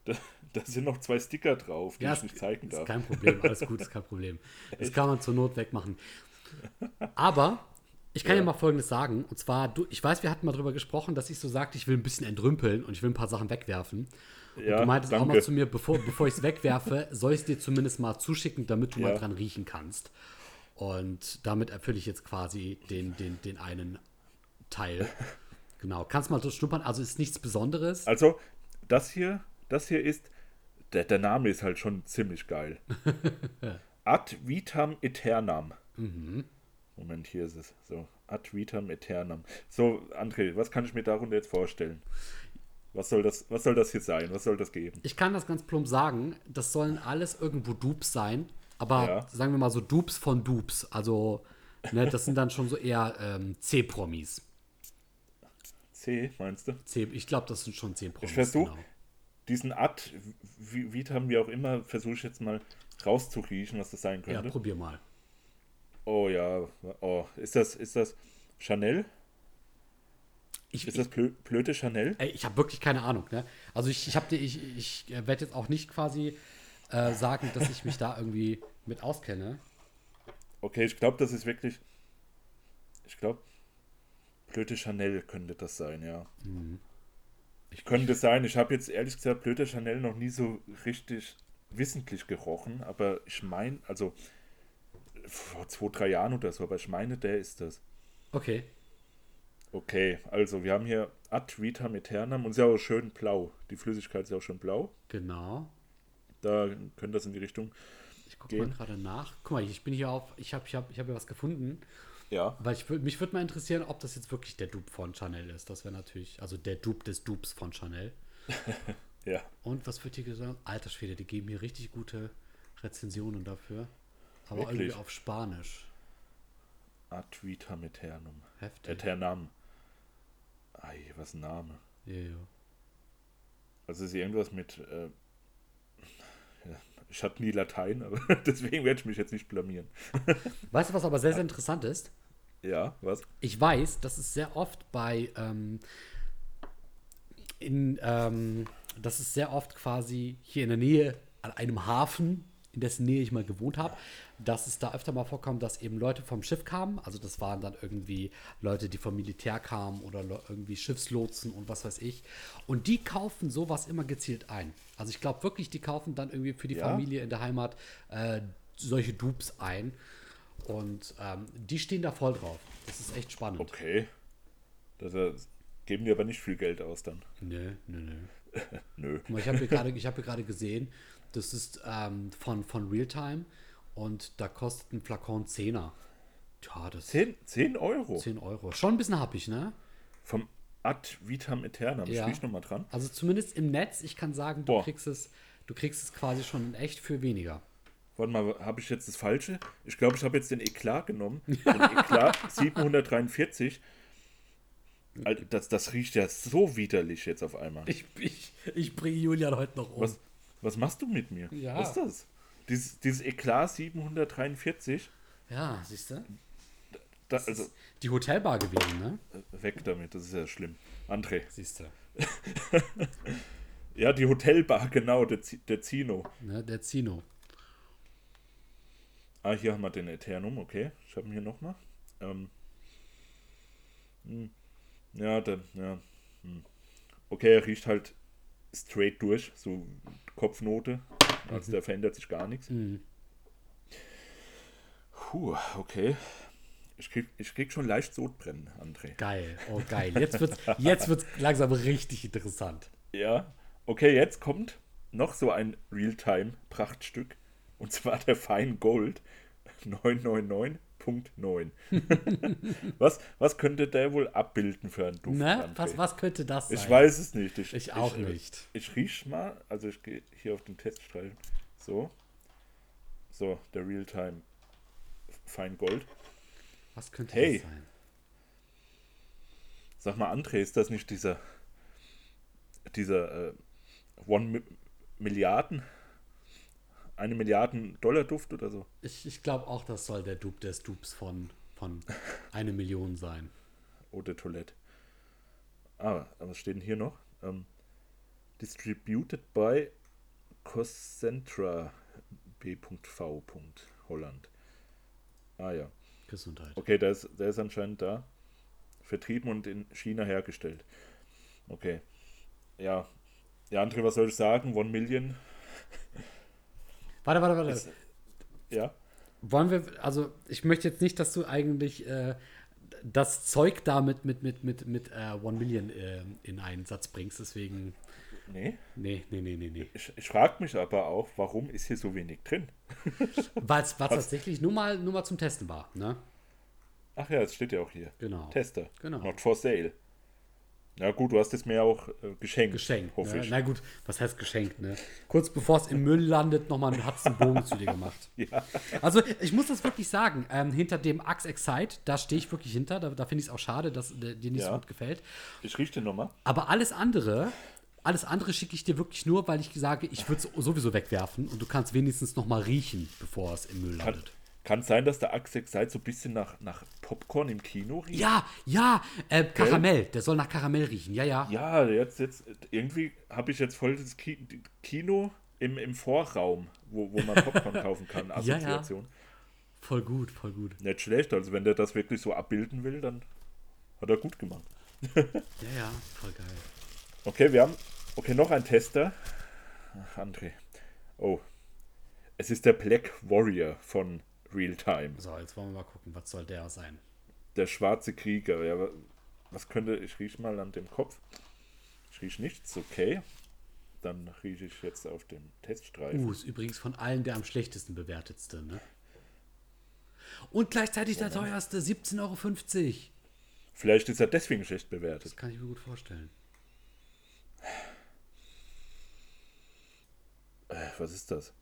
da, da sind noch zwei Sticker drauf, die ja ich nicht zeigen ist darf. kein Problem, alles gut, ist kein Problem. Das kann man zur Not wegmachen. Aber ich kann ja. Ja. mal Folgendes sagen. Und zwar, du, ich weiß, wir hatten mal drüber gesprochen, dass ich so sagte, ich will ein bisschen entrümpeln und ich will ein paar Sachen wegwerfen. Und Ja, du meintest auch danke. mal zu mir, bevor, bevor ich es wegwerfe, soll ich es dir zumindest mal zuschicken, damit du mal Ja. dran riechen kannst. Und damit erfülle ich jetzt quasi den, den, den einen Teil. Genau. Kannst mal so schnuppern. Also ist nichts Besonderes. Also, das hier, das hier ist, der, der Name ist halt schon ziemlich geil. Ad vitam aeternam. Mhm. Moment, hier ist es. So, ad vitam aeternam. So, André, was kann ich mir darunter jetzt vorstellen? Was soll das, was soll das hier sein? Was soll das geben? Ich kann das ganz plump sagen, das sollen alles irgendwo Dupes sein, aber Ja. sagen wir mal so Dupes von Dupes. Also, ne, das sind dann schon so eher ähm, C-Promis. C, meinst du? C, ich glaube, das sind schon C-Promis. Ich versuch- genau. Diesen Ad vitam, wie auch immer, versuche ich jetzt mal rauszuriechen, was das sein Ja, könnte. probier mal. oh ja, oh, ist das, ist das Chanel? Ich, Ist das Blöde Chanel? ey, ich habe wirklich keine Ahnung. Ne? Also, ich, ich, hab ich, ich werde jetzt auch nicht quasi äh, sagen, dass ich mich da irgendwie mit auskenne. Okay, ich glaube, das ist wirklich. Ich glaube, Blöde Chanel könnte das sein, ja. Ich könnte sein, ich habe jetzt ehrlich gesagt Blöde Chanel noch nie so richtig wissentlich gerochen, aber ich meine, also vor zwei, drei Jahren oder so, aber ich meine, der ist das. Okay. Okay, also wir haben hier Ad vitam aeternam und ist ja auch schön blau. Die Flüssigkeit ist ja auch schön blau. Genau. Da könnte das in die Richtung. Ich gucke mal gerade nach. Guck mal, ich bin hier auf. Ich habe ich hab, ich hab hier was gefunden. Ja. Weil ich, mich würde mal interessieren, ob das jetzt wirklich der Dupe von Chanel ist. Das wäre natürlich, also der Dupe des Dupes von Chanel. Ja. Und was wird hier gesagt? Alter Schwede, die geben hier richtig gute Rezensionen dafür. Aber Wirklich? irgendwie auf Spanisch. Ad vitam aeternum. Heftig. Aeternam. Ei, was ein Name. Ja, ja. Also ist irgendwas mit. Äh, ich hatte nie Latein, aber deswegen werde ich mich jetzt nicht blamieren. Weißt du, was aber sehr, sehr interessant ist? Ja, was? Ich weiß, dass es sehr oft bei ähm, in ähm, das ist sehr oft quasi hier in der Nähe an einem Hafen, in dessen Nähe ich mal gewohnt habe, dass es da öfter mal vorkommt, dass eben Leute vom Schiff kamen. Also das waren dann irgendwie Leute, die vom Militär kamen oder irgendwie Schiffslotsen und was weiß ich. Und die kaufen sowas immer gezielt ein. Also ich glaube wirklich, die kaufen dann irgendwie für die Ja? Familie in der Heimat äh, solche Dupes ein. Und ähm, die stehen da voll drauf. Das ist echt spannend. Okay. Das, äh, geben die aber nicht viel Geld aus dann. Nö, nö, nö. Nö. Mal, Ich habe hier gerade hab gesehen, das ist ähm, von, von Realtime und da kostet ein Flakon 10er. Ja, das ist 10, 10 Euro 10 Euro. Schon ein bisschen happig, ne? vom Ad Vitam Aeternam. Ja. Ich riech noch mal dran. Also zumindest im Netz, ich kann sagen, du Boah. kriegst es, du kriegst es quasi schon in echt für weniger. Warte mal, habe ich jetzt das Falsche? Ich glaube, ich habe jetzt den Eklat genommen. Den Eklat 743. Alter, das, das riecht ja so widerlich jetzt auf einmal. Ich, ich, ich bringe Julian heute noch um. Was, was machst du mit mir? Ja. Was ist das? Dieses, dieses Eklat 743. Ja, siehst du? Da, also, Die Hotelbar gewesen, ne? äh, weg damit, das ist ja schlimm. André. Siehst du. Ja, die Hotelbar, genau, der, der Zino. Ne? Der Zino. Ah, hier haben wir den Eternum, okay. Ich habe ihn hier nochmal. Ähm, hm, ja, dann, ja. Hm. Okay, er riecht halt straight durch, so Kopfnote. Also da verändert sich gar nichts. Puh, okay. Ich krieg, ich krieg schon leicht Sodbrennen, André. Geil. Oh, geil. Jetzt wird's, jetzt wird's langsam richtig interessant. Ja, okay, jetzt kommt noch so ein Realtime-Prachtstück. Und zwar der Fine Gold 999.9. was, was könnte der wohl abbilden für einen Duft? Ne? Was, was könnte das sein? Ich weiß es nicht. Ich, Ich auch äh, nicht. Ich riech mal, also ich gehe hier auf den Teststreifen. So. So, der Realtime Fine Gold. Was könnte Hey. das sein? Sag mal, André, ist das nicht dieser dieser äh, One Mi Milliarden eine Milliarden Dollar Duft oder so? Ich, ich glaube auch, das soll der Dupe des Dupes von, von eine Million sein. Oder Toilette. Ah, was steht denn hier noch? Ähm, distributed by Concentra B.V. Holland. Ah ja. Gesundheit. Okay, der ist, der ist anscheinend da. Vertrieben und in China hergestellt. Okay. Ja. Ja, André, was soll ich sagen? One Million. Warte, warte, warte. Ist- Ja. Wollen wir, also ich möchte jetzt nicht, dass du eigentlich äh, das Zeug da mit, mit, mit, mit, mit äh, One Million äh, in einen Satz bringst, deswegen. Nee. Nee, nee, nee, nee, nee. Ich, ich frage mich aber auch, warum ist hier so wenig drin? Weil es tatsächlich nur mal, nur mal zum Testen war, ne? Ach ja, es steht ja auch hier. Genau. Tester. Genau. Not for sale. Na gut, du hast es mir auch äh, geschenkt. Geschenkt. Hoffe Ne? ich. Na gut, was heißt geschenkt, ne? Kurz bevor es im Müll landet, nochmal hat einen Bogen zu dir gemacht. Ja. Also, ich muss das wirklich sagen, ähm, hinter dem Axe Excite, da stehe ich wirklich hinter. Da, da finde ich es auch schade, dass äh, dir nicht so Ja. gut gefällt. Ich rieche den nochmal. Aber alles andere, alles andere schicke ich dir wirklich nur, weil ich sage, ich würde es sowieso wegwerfen und du kannst wenigstens noch mal riechen, bevor es im Müll landet. Kann sein, dass der Axex Seid so ein bisschen nach, nach Popcorn im Kino riecht? Ja, ja, äh, Karamell. Der soll nach Karamell riechen. Ja, ja. Ja, jetzt, jetzt irgendwie habe ich jetzt voll das Ki Kino im, im Vorraum, wo, wo man Popcorn kaufen kann. Ja, ja. Assoziation. Voll gut, voll gut. Nicht schlecht. Also wenn der das wirklich so abbilden will, dann hat er gut gemacht. Ja, ja, voll geil. Okay, wir haben. Okay, noch ein Tester. Ach, André. Oh. Es ist der Black Warrior von Realtime. So, jetzt wollen wir mal gucken, was soll der sein? Der schwarze Krieger. Ja, wa- was könnte. Ich rieche mal an dem Kopf. Ich rieche nichts, okay. Dann rieche ich jetzt auf dem Teststreifen. Uh, ist übrigens von allen der am schlechtesten bewertetste, ne? Und gleichzeitig der teuerste, 17,50 Euro. Vielleicht ist er deswegen schlecht bewertet. Das kann ich mir gut vorstellen. Äh, was ist das?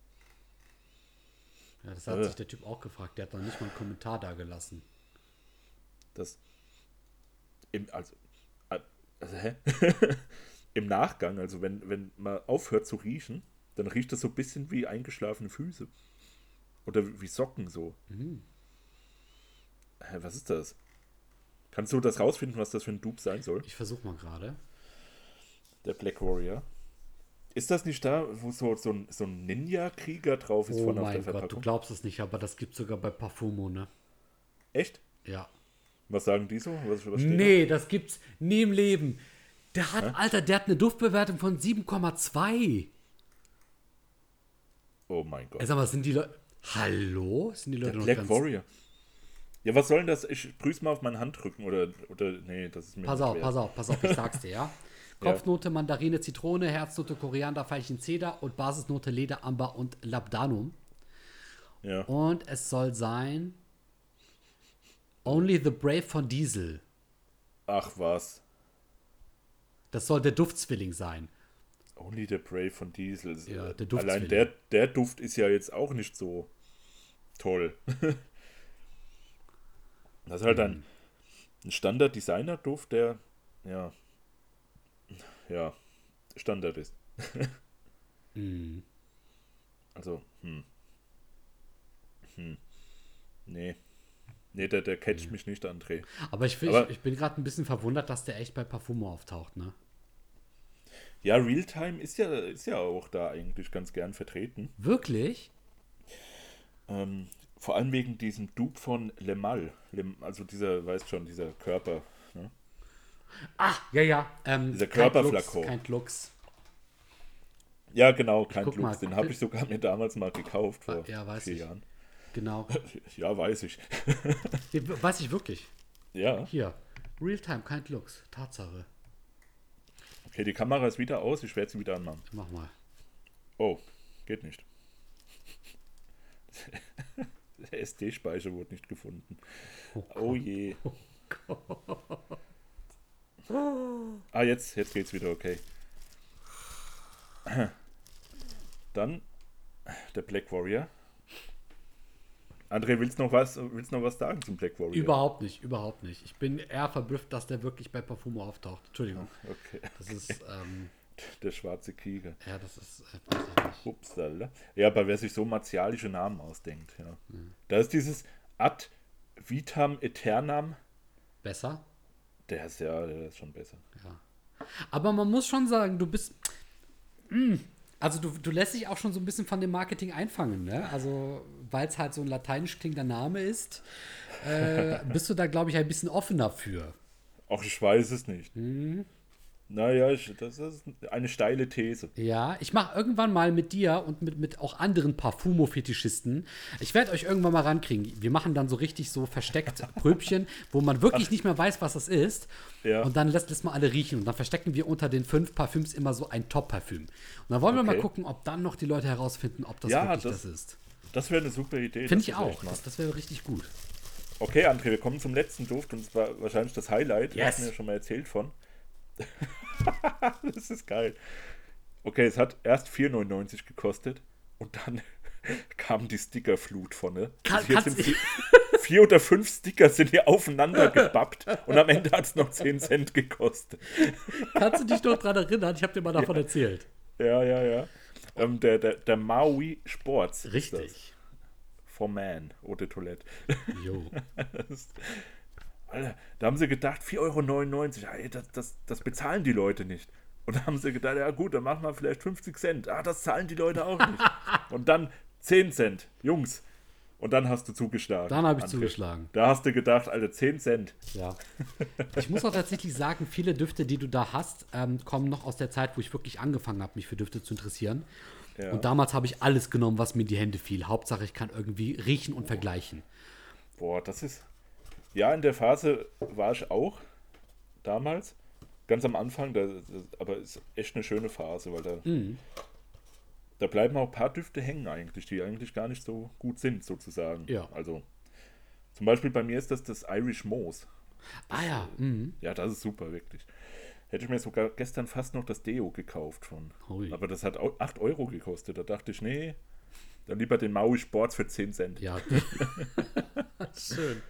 Ja, das hat Äh. sich der Typ auch gefragt. Der hat noch nicht mal einen Kommentar da gelassen. Das. Im, also, äh, also, hä? Im Nachgang, also wenn, wenn man aufhört zu riechen, dann riecht das so ein bisschen wie eingeschlafene Füße. Oder wie Socken so. Hä, was ist das? Kannst du das rausfinden, was das für ein Dupe sein soll? Ich versuche mal gerade. Der Black Warrior. Ist das nicht da, wo so, so ein, so ein Ninja-Krieger drauf ist Oh vorne auf der Gott, du glaubst es nicht, aber das gibt sogar bei Parfumo, ne? Echt? Ja. Was sagen die so? Was, was steht da? Nee, das gibt's nie im Leben. Der hat, Alter, der hat eine Duftbewertung von 7,2. Oh mein Gott. Sag mal, sind die Leute. Hallo? Sind die Leute Der noch Black ganz. Warrior. Ja, was soll denn das? Ich grüße mal auf meinen Handrücken oder, oder nee, das ist mir Pass auf, wert. pass auf, pass auf, ich sag's dir, ja. Kopfnote Mandarine, Zitrone, Herznote Koriander, Veilchen Zeder und Basisnote Leder, Amber und Labdanum. Ja. Und es soll sein Only the Brave von Diesel. Ach was. Das soll der Duftzwilling sein. Only the Brave von Diesel. Ja, der Allein der, der Duft ist ja jetzt auch nicht so toll. das ist halt ein, ein Standard-Designer-Duft, der ja, ja, Standard ist. Mhm. Also, hm. Hm. Nee. Nee, der, der catcht mich nicht, André. Aber ich, Aber- ich, ich bin gerade ein bisschen verwundert, dass der echt bei Parfumo auftaucht, ne? Ja, Realtime ist ja, ist ja auch da eigentlich ganz gern vertreten. Wirklich? Ähm, vor allem wegen diesem Dupe von Lemal. Lem, also dieser, weißt schon, dieser Körper. Ah, ja, ja. Ähm, Dieser Körperflakon. Kein Lux. Ja, genau, kein guck mal, Lux. Den habe ich sogar mir damals mal gekauft vor Ah, ja, weiß vier ich. Jahren. Genau. Ja, weiß ich. Weiß ich wirklich. Ja, Hier. Realtime, kein Lux. Tatsache. okay, die Kamera ist wieder aus. Ich werde sie wieder anmachen. Mach mal. Oh, geht nicht. Der SD-Speicher wurde nicht gefunden. Oh je. Ah, jetzt, jetzt geht's wieder, okay. Dann der Black Warrior. André, willst du noch was, willst du noch was sagen zum Black Warrior? Überhaupt nicht, überhaupt nicht. Ich bin eher verblüfft, dass der wirklich bei Parfumo auftaucht. Entschuldigung. Okay, Das ist, ähm, der schwarze Krieger. ja, das ist, äh. Upsala. Ja, aber wer sich so martialische Namen ausdenkt, ja. Da ist dieses Ad vitam aeternam, Besser? Der ist ja, der ist schon besser. Ja. Aber man muss schon sagen, du bist. Mm, also du, du lässt dich auch schon so ein bisschen von dem Marketing einfangen, ne? Also, weil es halt so ein lateinisch klingender Name ist, äh, bist du da, glaube ich, ein bisschen offener für. Ach, ich weiß es nicht. Mhm. Naja, ich, das ist eine steile These. Ja, ich mache irgendwann mal mit dir und mit, mit auch anderen Parfumo-Fetischisten. Ich werde euch irgendwann mal rankriegen. Wir machen dann so richtig so versteckt Pröbchen, wo man wirklich nicht mehr weiß, was das ist. Ja. Und dann lässt es mal alle riechen. Und dann verstecken wir unter den fünf Parfüms immer so ein Top-Parfüm. Und dann wollen wir mal Okay. gucken, ob dann noch die Leute herausfinden, ob das Ja, wirklich das, das- ist. Das wäre eine super Idee. Finde ich wir auch. Das, das wäre richtig gut. Okay, André, wir kommen zum letzten Duft und zwar wahrscheinlich das Highlight. Yes. Hast mir ja schon mal erzählt von. das ist geil. Okay, es hat erst 4,99 gekostet und dann kam die Stickerflut von, ne? Kann- Also vier, vier oder fünf Sticker sind hier aufeinander gebappt und am Ende hat es noch 10 Cent gekostet. Kannst du dich noch dran erinnern? Ich habe dir mal davon erzählt. Ja, ja, ja. Ähm, der, der, der Maui Sports. Richtig. For Man, de Toilette. Jo. Alter, da haben sie gedacht, 4,99 Euro, ey, das, das, das bezahlen die Leute nicht. Und da haben sie gedacht, ja gut, dann machen wir vielleicht 50 Cent. Ah, das zahlen die Leute auch nicht. Und dann 10 Cent, Jungs. Und dann hast du zugeschlagen. Dann habe ich André. zugeschlagen. Da hast du gedacht, Alter, 10 Cent. Ja. Ich muss auch tatsächlich sagen, viele Düfte, die du da hast, ähm, kommen noch aus der Zeit, wo ich wirklich angefangen habe, mich für Düfte zu interessieren. Ja. Und damals habe ich alles genommen, was mir in die Hände fiel. Hauptsache, ich kann irgendwie riechen und vergleichen. Boah, das ist. Ja, in der Phase war ich auch damals. Ganz am Anfang, da, das, aber ist echt eine schöne Phase, weil da, Mhm. da bleiben auch ein paar Düfte hängen eigentlich, die eigentlich gar nicht so gut sind, sozusagen. Ja. Also, zum Beispiel bei mir ist das das Irish Moose. Ah ja, mhm. Ja, das ist super, wirklich. Hätte ich mir sogar gestern fast noch das Deo gekauft von. Hui. Aber das hat au- 8 Euro gekostet. Da dachte ich, nee, dann lieber den Maui Sports für 10 Cent. ja. Schön.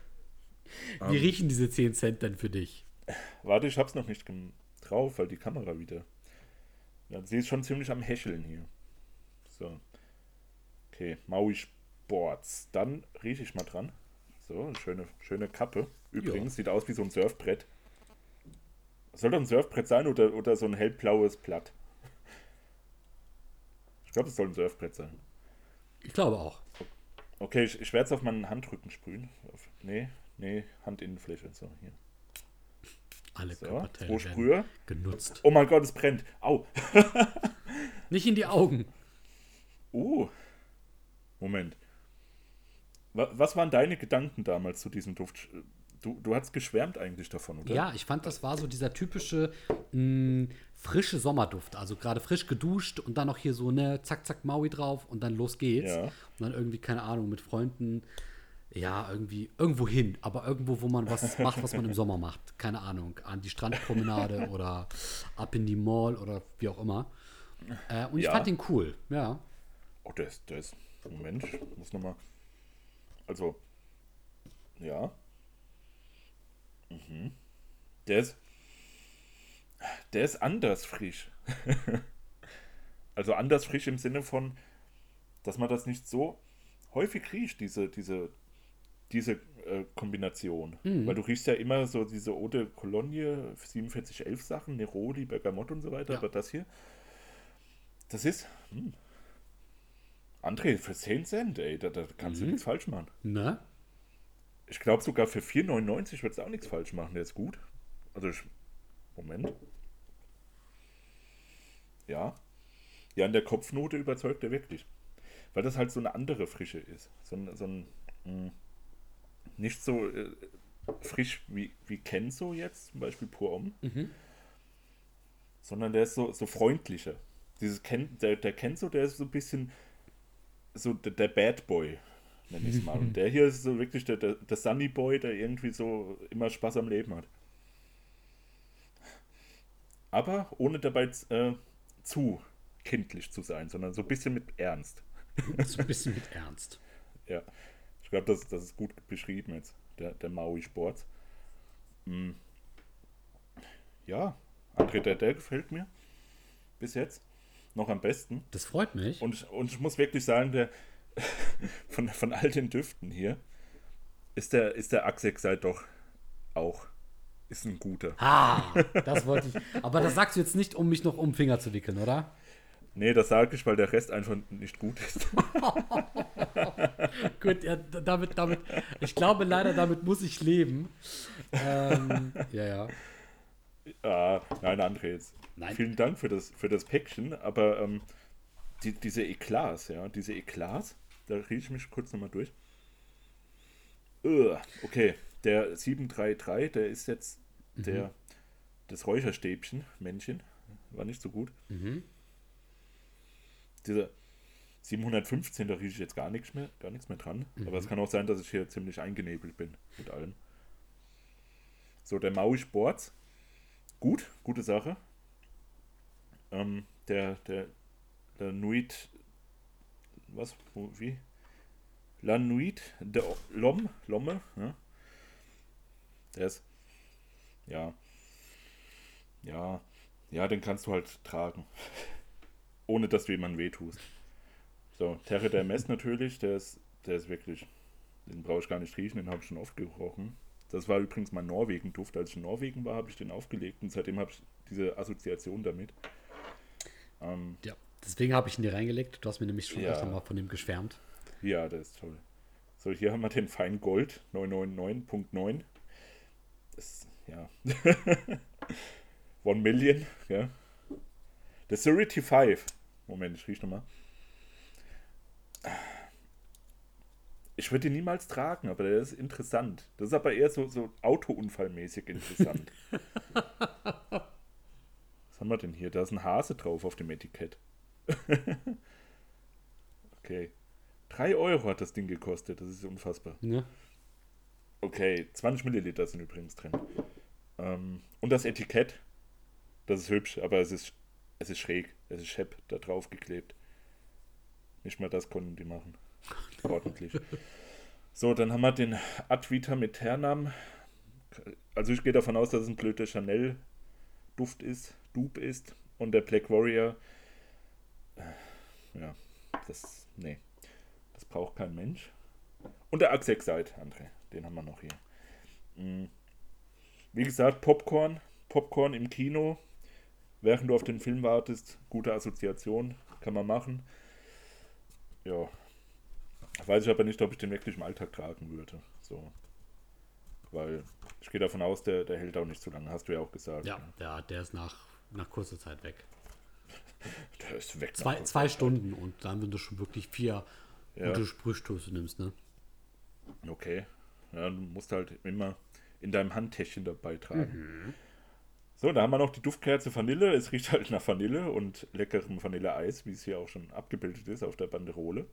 Ähm. Wie riechen diese 10 Cent denn für dich? Warte, ich hab's noch nicht drauf, weil die Kamera wieder. Ja, sie ist schon ziemlich am Häscheln hier. So. Okay, Maui Sports. Dann rieche ich mal dran. So, eine schöne, schöne Kappe. Übrigens, sieht aus wie so ein Surfbrett. Soll das ein Surfbrett sein oder, oder so ein hellblaues Blatt? Ich glaube, es soll ein Surfbrett sein. Ich glaube auch. Okay, ich, ich werde es auf meinen Handrücken sprühen. Auf, nee, nee, Handinnenfläche. So, hier. Alle So, Körperteile Sprühe. genutzt. Oh mein Gott, es brennt. Au. Nicht in die Augen. Oh. Moment. Wa- Was waren deine Gedanken damals zu diesem Duft? du, du hast geschwärmt eigentlich davon, oder? Ja, ich fand, das war so dieser typische mh, frische Sommerduft. Also gerade frisch geduscht und dann noch hier so eine Zack, Zack, Maui drauf und dann los geht's. Ja. Und dann irgendwie, keine Ahnung, mit Freunden, ja, irgendwie irgendwo hin. Aber irgendwo, wo man was macht, was man im Sommer macht. Keine Ahnung, an die Strandpromenade oder ab in die Mall oder wie auch immer. Äh, und ich Ja. fand den cool, ja. Oh, der ist, der ist. Moment, ich muss nochmal. Also, ja. Mhm. Der ist. Der ist anders frisch. also anders frisch im Sinne von, dass man das nicht so häufig riecht, diese, diese, diese äh, Kombination. Weil du riechst ja immer so diese Eau de Cologne 4711 Sachen, Neroli, Bergamot und so weiter, Ja. aber das hier, das ist. Hm. André, für 10 Cent, ey, da, da kannst du nichts falsch machen. Ne? Ich glaube sogar für 4,99 wird es auch nichts falsch machen. Der ist gut. Also ich. Moment. Ja. Ja, in der Kopfnote überzeugt er wirklich. Weil das halt so eine andere Frische ist. So ein, so ein mh, nicht so äh, frisch wie, wie Kenzo jetzt, zum Beispiel Pur Om. Sondern der ist so, so freundlicher. Dieses Ken, der, der Kenzo, der ist so ein bisschen so der, der Bad Boy, nenne ich es mal. Und der hier ist so wirklich der, der, der Sunny Boy, der irgendwie so immer Spaß am Leben hat. Aber ohne dabei äh, zu kindlich zu sein, sondern so ein bisschen mit Ernst. So ein bisschen mit Ernst. Ja, glaube, das, das ist gut beschrieben jetzt, der, der Maui Sport. Hm. Ja, André, der, der gefällt mir bis jetzt noch am besten. Das freut mich. Und, und ich muss wirklich sagen, der von, von all den Düften hier ist der, ist der Axexite doch auch ist ein guter. Ah, das wollte ich. Aber das sagst du jetzt nicht, um mich noch um Finger zu wickeln, oder? Nee, das sage ich, weil der Rest einfach nicht gut ist. Gut, ja, damit, damit, ich glaube leider, damit muss ich leben. Ähm, ja, ja. ah, nein, André, jetzt. Nein. Vielen Dank für das, für das Päckchen, aber ähm, die, diese Eklats, ja, diese Eklats, da rieche ich mich kurz nochmal durch. Ugh, okay, der 733, der ist jetzt der, das Räucherstäbchen, Männchen, war nicht so gut. Dieser 715, da rieche ich jetzt gar nichts mehr, gar nichts mehr dran. Aber es kann auch sein, dass ich hier ziemlich eingenebelt bin mit allem. So, der Maui Sports. Gut, gute Sache. Ähm, der, der, der Nuit, was, wo, wie? La Nuit, der O- Lom, Lomme, ja. Der ist, ja, ja, ja, den kannst du halt tragen. Ohne dass du jemandem wehtust. So, Terre der Mess natürlich, der ist, der ist wirklich, den brauche ich gar nicht riechen, den habe ich schon oft gerochen. Das war übrigens mein Norwegen-Duft. Als ich in Norwegen war, habe ich den aufgelegt und seitdem habe ich diese Assoziation damit. Ähm, ja. Deswegen habe ich ihn dir reingelegt. Du hast mir nämlich schon Ja. öfter mal von dem geschwärmt. ja, der ist toll. So, hier haben wir den Fein Gold 999.9. Das, ja. One Million, ja. Der Surity 5. Moment, ich riech nochmal. Ich würde ihn niemals tragen, aber der ist interessant. Das ist aber eher so, so Autounfallmäßig interessant. Was haben wir denn hier? Da ist ein Hase drauf auf dem Etikett. okay. 3 Euro hat das Ding gekostet. Das ist unfassbar. Ne? Okay, 20 Milliliter sind übrigens drin. Ähm, und das Etikett, das ist hübsch, aber es ist, es ist schräg. Es ist schepp da drauf geklebt. Nicht mal das konnten die machen. Ordentlich. So, dann haben wir den Advita Meternam. Also ich gehe davon aus, dass es ein blöder Chanel-Duft ist, Dupe ist. Und der Black Warrior. äh, Ja, das. Nee. Das braucht kein Mensch. Und der Axexite, André. Den haben wir noch hier. Mm. Wie gesagt, Popcorn. Popcorn im Kino. Während du auf den Film wartest. Gute Assoziation. Kann man machen. Ja. Weiß ich aber nicht, ob ich den wirklich im Alltag tragen würde. So. Weil ich gehe davon aus, der, der hält auch nicht so lange. Hast du ja auch gesagt. Ja, der, der ist nach, nach kurzer Zeit weg. Der ist weg. Zwei, zwei Stunden und dann, wenn du schon wirklich vier Ja. gute Sprühstoße nimmst, ne? Okay. Ja, du musst halt immer, in deinem Handtäschchen dabei tragen. So, da haben wir noch die Duftkerze Vanille. Es riecht halt nach Vanille und leckerem Vanilleeis, wie es hier auch schon abgebildet ist auf der Banderole.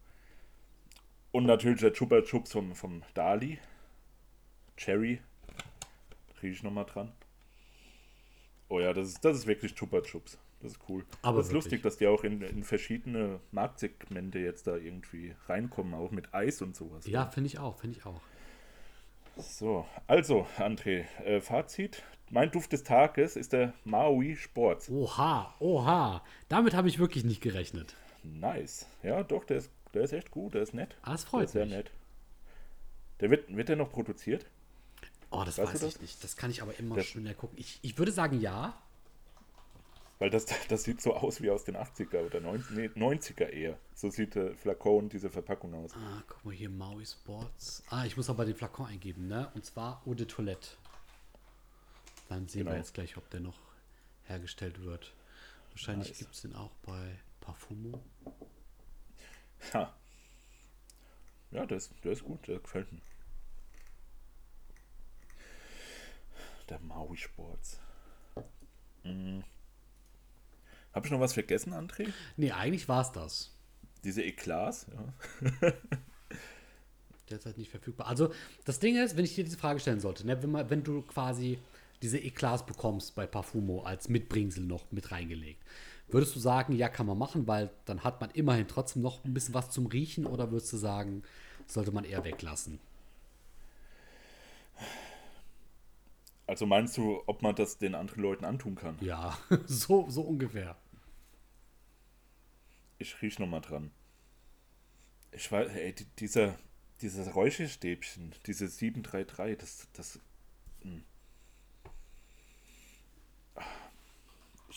Und natürlich der Chupa Chups vom, vom Dali. Cherry. Riech ich nochmal dran. Oh ja, das ist, das ist wirklich Chupa Chups. Das ist cool. Aber das ist wirklich. lustig, dass die auch in, in verschiedene Marktsegmente jetzt da irgendwie reinkommen, auch mit Eis und sowas. Ja, finde ich auch, finde ich auch. So, also, André, äh, Fazit. Mein Duft des Tages ist der Maui Sports. Oha, oha. Damit habe ich wirklich nicht gerechnet. Nice. Ja, doch, der ist, der ist echt gut, der ist nett. Ah, das Der freut ist sehr mich. nett. Der wird, wird der noch produziert? Oh, das Weißt weiß ich das? nicht. Das kann ich aber immer Das- schnell gucken. Ich, ich würde sagen ja. Weil das, das sieht so aus wie aus den 80er oder 90, nee, 90er eher. So sieht der Flakon, diese Verpackung aus. Ah, guck mal hier, Maui Sports. Ah, ich muss aber den Flakon eingeben, ne? Und zwar Eau de Toilette. Dann sehen wir Genau. jetzt gleich, ob der noch hergestellt wird. Wahrscheinlich Nice. gibt es den auch bei Parfumo. Ha. Ja, der ist, der ist gut, der gefällt mir. Der Maui Sports. Hm. Habe ich noch was vergessen, André? Nee, eigentlich war es das. Diese Eklats, ja. Derzeit nicht verfügbar. Also, das Ding ist, wenn ich dir diese Frage stellen sollte, ne, wenn, man, wenn du quasi diese Eklats bekommst bei Parfumo als Mitbringsel noch mit reingelegt, würdest du sagen, ja, kann man machen, weil dann hat man immerhin trotzdem noch ein bisschen was zum Riechen oder würdest du sagen, sollte man eher weglassen? Also meinst du, ob man das den anderen Leuten antun kann? Ja, so, so ungefähr. Ich riech noch mal dran. Ich weiß, ey, die- dieser, dieses Räucherstäbchen, diese 733, das, das. hm.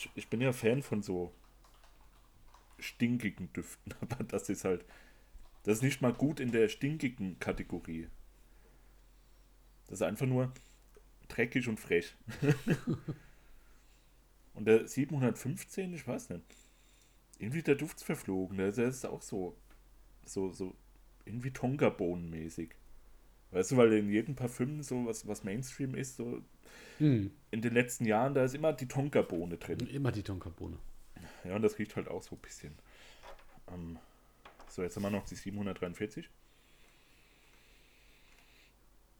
Ich, ich bin ja Fan von so stinkigen Düften, aber das ist halt. Das ist nicht mal gut in der stinkigen Kategorie. Das ist einfach nur dreckig und frech. und der 715, ich weiß nicht. Irgendwie der Duft ist verflogen. Der der ist auch so, so, so irgendwie Tonkabohnen-mäßig. Weißt du, weil in jedem Parfüm so was, was Mainstream ist, so Hm. in den letzten Jahren, da ist immer die Tonkabohne drin. Immer die Tonkabohne. Ja, und das riecht halt auch so ein bisschen. Ähm, so, jetzt haben wir noch die 743.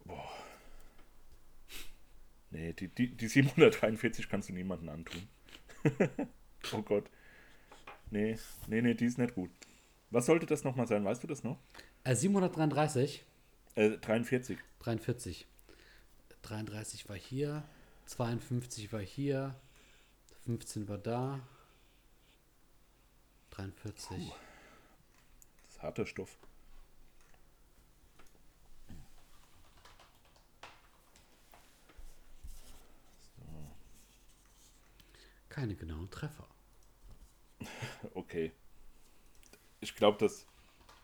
Boah. Nee, die, die, die 743 kannst du niemandem antun. oh Gott. Nee, nee, nee, die ist nicht gut. Was sollte das nochmal sein? Weißt du das noch? Äh, 733, Äh, 43. 43. 33 war hier, 52 war hier, 15 war da, 43. Das ist harter Stoff. Keine genauen Treffer. Okay. Ich glaube, das,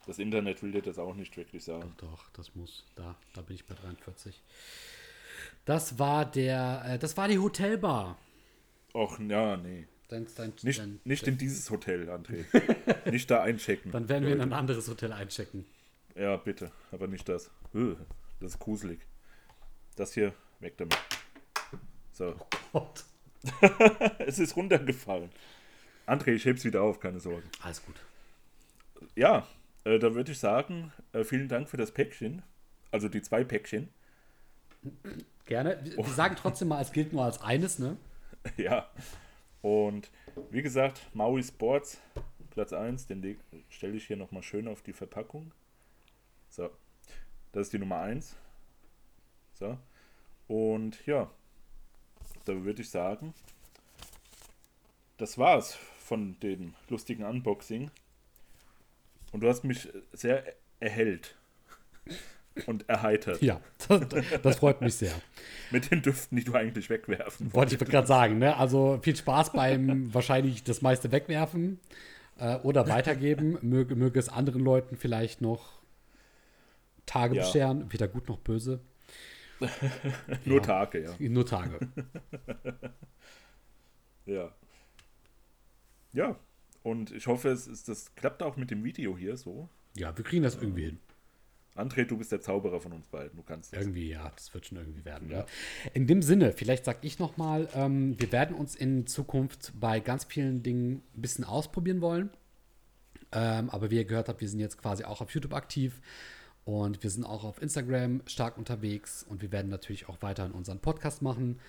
das Internet will dir das auch nicht wirklich sagen. Doch, doch, das muss. Da, da bin ich bei 43. Das war der, äh, das war die Hotelbar. Och, ja, nee. Dein, dein, Nicht, dein, nicht in dieses Hotel, André. nicht da einchecken. dann werden wir in Leute. ein anderes Hotel einchecken. Ja, bitte. Aber nicht das. Äh, Das ist gruselig. Das hier, weg damit. So. Gott. Es ist runtergefallen. André, ich heb's wieder auf, keine Sorge. Alles gut. Ja, äh, da würde ich sagen, äh, vielen Dank für das Päckchen. Also die zwei Päckchen. Gerne. Wir, wir sagen trotzdem mal, es gilt nur als eines, ne? ja. Und wie gesagt, Maui Sports, Platz 1, den stelle ich hier nochmal schön auf die Verpackung. So. Das ist die Nummer 1. So. Und ja, da würde ich sagen, das war's von dem lustigen Unboxing. Und du hast mich sehr erhellt und erheitert Ja, das, das freut mich sehr. mit den Düften, die du eigentlich wegwerfen Wollte ich gerade sagen, ne? Also viel Spaß beim wahrscheinlich das meiste wegwerfen äh, oder weitergeben. Möge, möge es anderen Leuten vielleicht noch Tage Ja. bescheren, weder gut noch böse. Nur Ja. Tage, ja. Nur Tage. Ja. Ja. Und ich hoffe, es ist, das klappt auch mit dem Video hier so. Ja, wir kriegen das irgendwie hin. André, du bist der Zauberer von uns beiden. Du kannst das. Irgendwie, ja, das wird schon irgendwie werden. Ja. Ne? In dem Sinne, vielleicht sage ich nochmal, ähm, wir werden uns in Zukunft bei ganz vielen Dingen ein bisschen ausprobieren wollen. Ähm, aber wie ihr gehört habt, wir sind jetzt quasi auch auf YouTube aktiv und wir sind auch auf Instagram stark unterwegs und wir werden natürlich auch weiterhin unseren Podcast machen.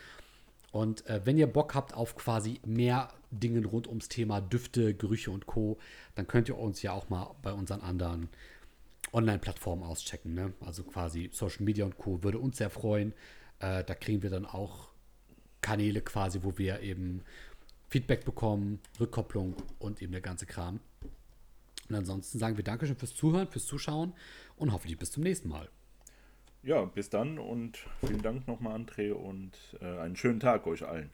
Und äh, wenn ihr Bock habt auf quasi mehr Dinge rund ums Thema Düfte, Gerüche und Co., dann könnt ihr uns ja auch mal bei unseren anderen Online-Plattformen auschecken. Ne? Also quasi Social Media und Co. würde uns sehr freuen. Äh, da kriegen wir dann auch Kanäle quasi, wo wir eben Feedback bekommen, Rückkopplung und eben der ganze Kram. Und ansonsten sagen wir Dankeschön fürs Zuhören, fürs Zuschauen und hoffentlich bis zum nächsten Mal. Ja, bis dann und vielen Dank nochmal, André, und äh, einen schönen Tag euch allen.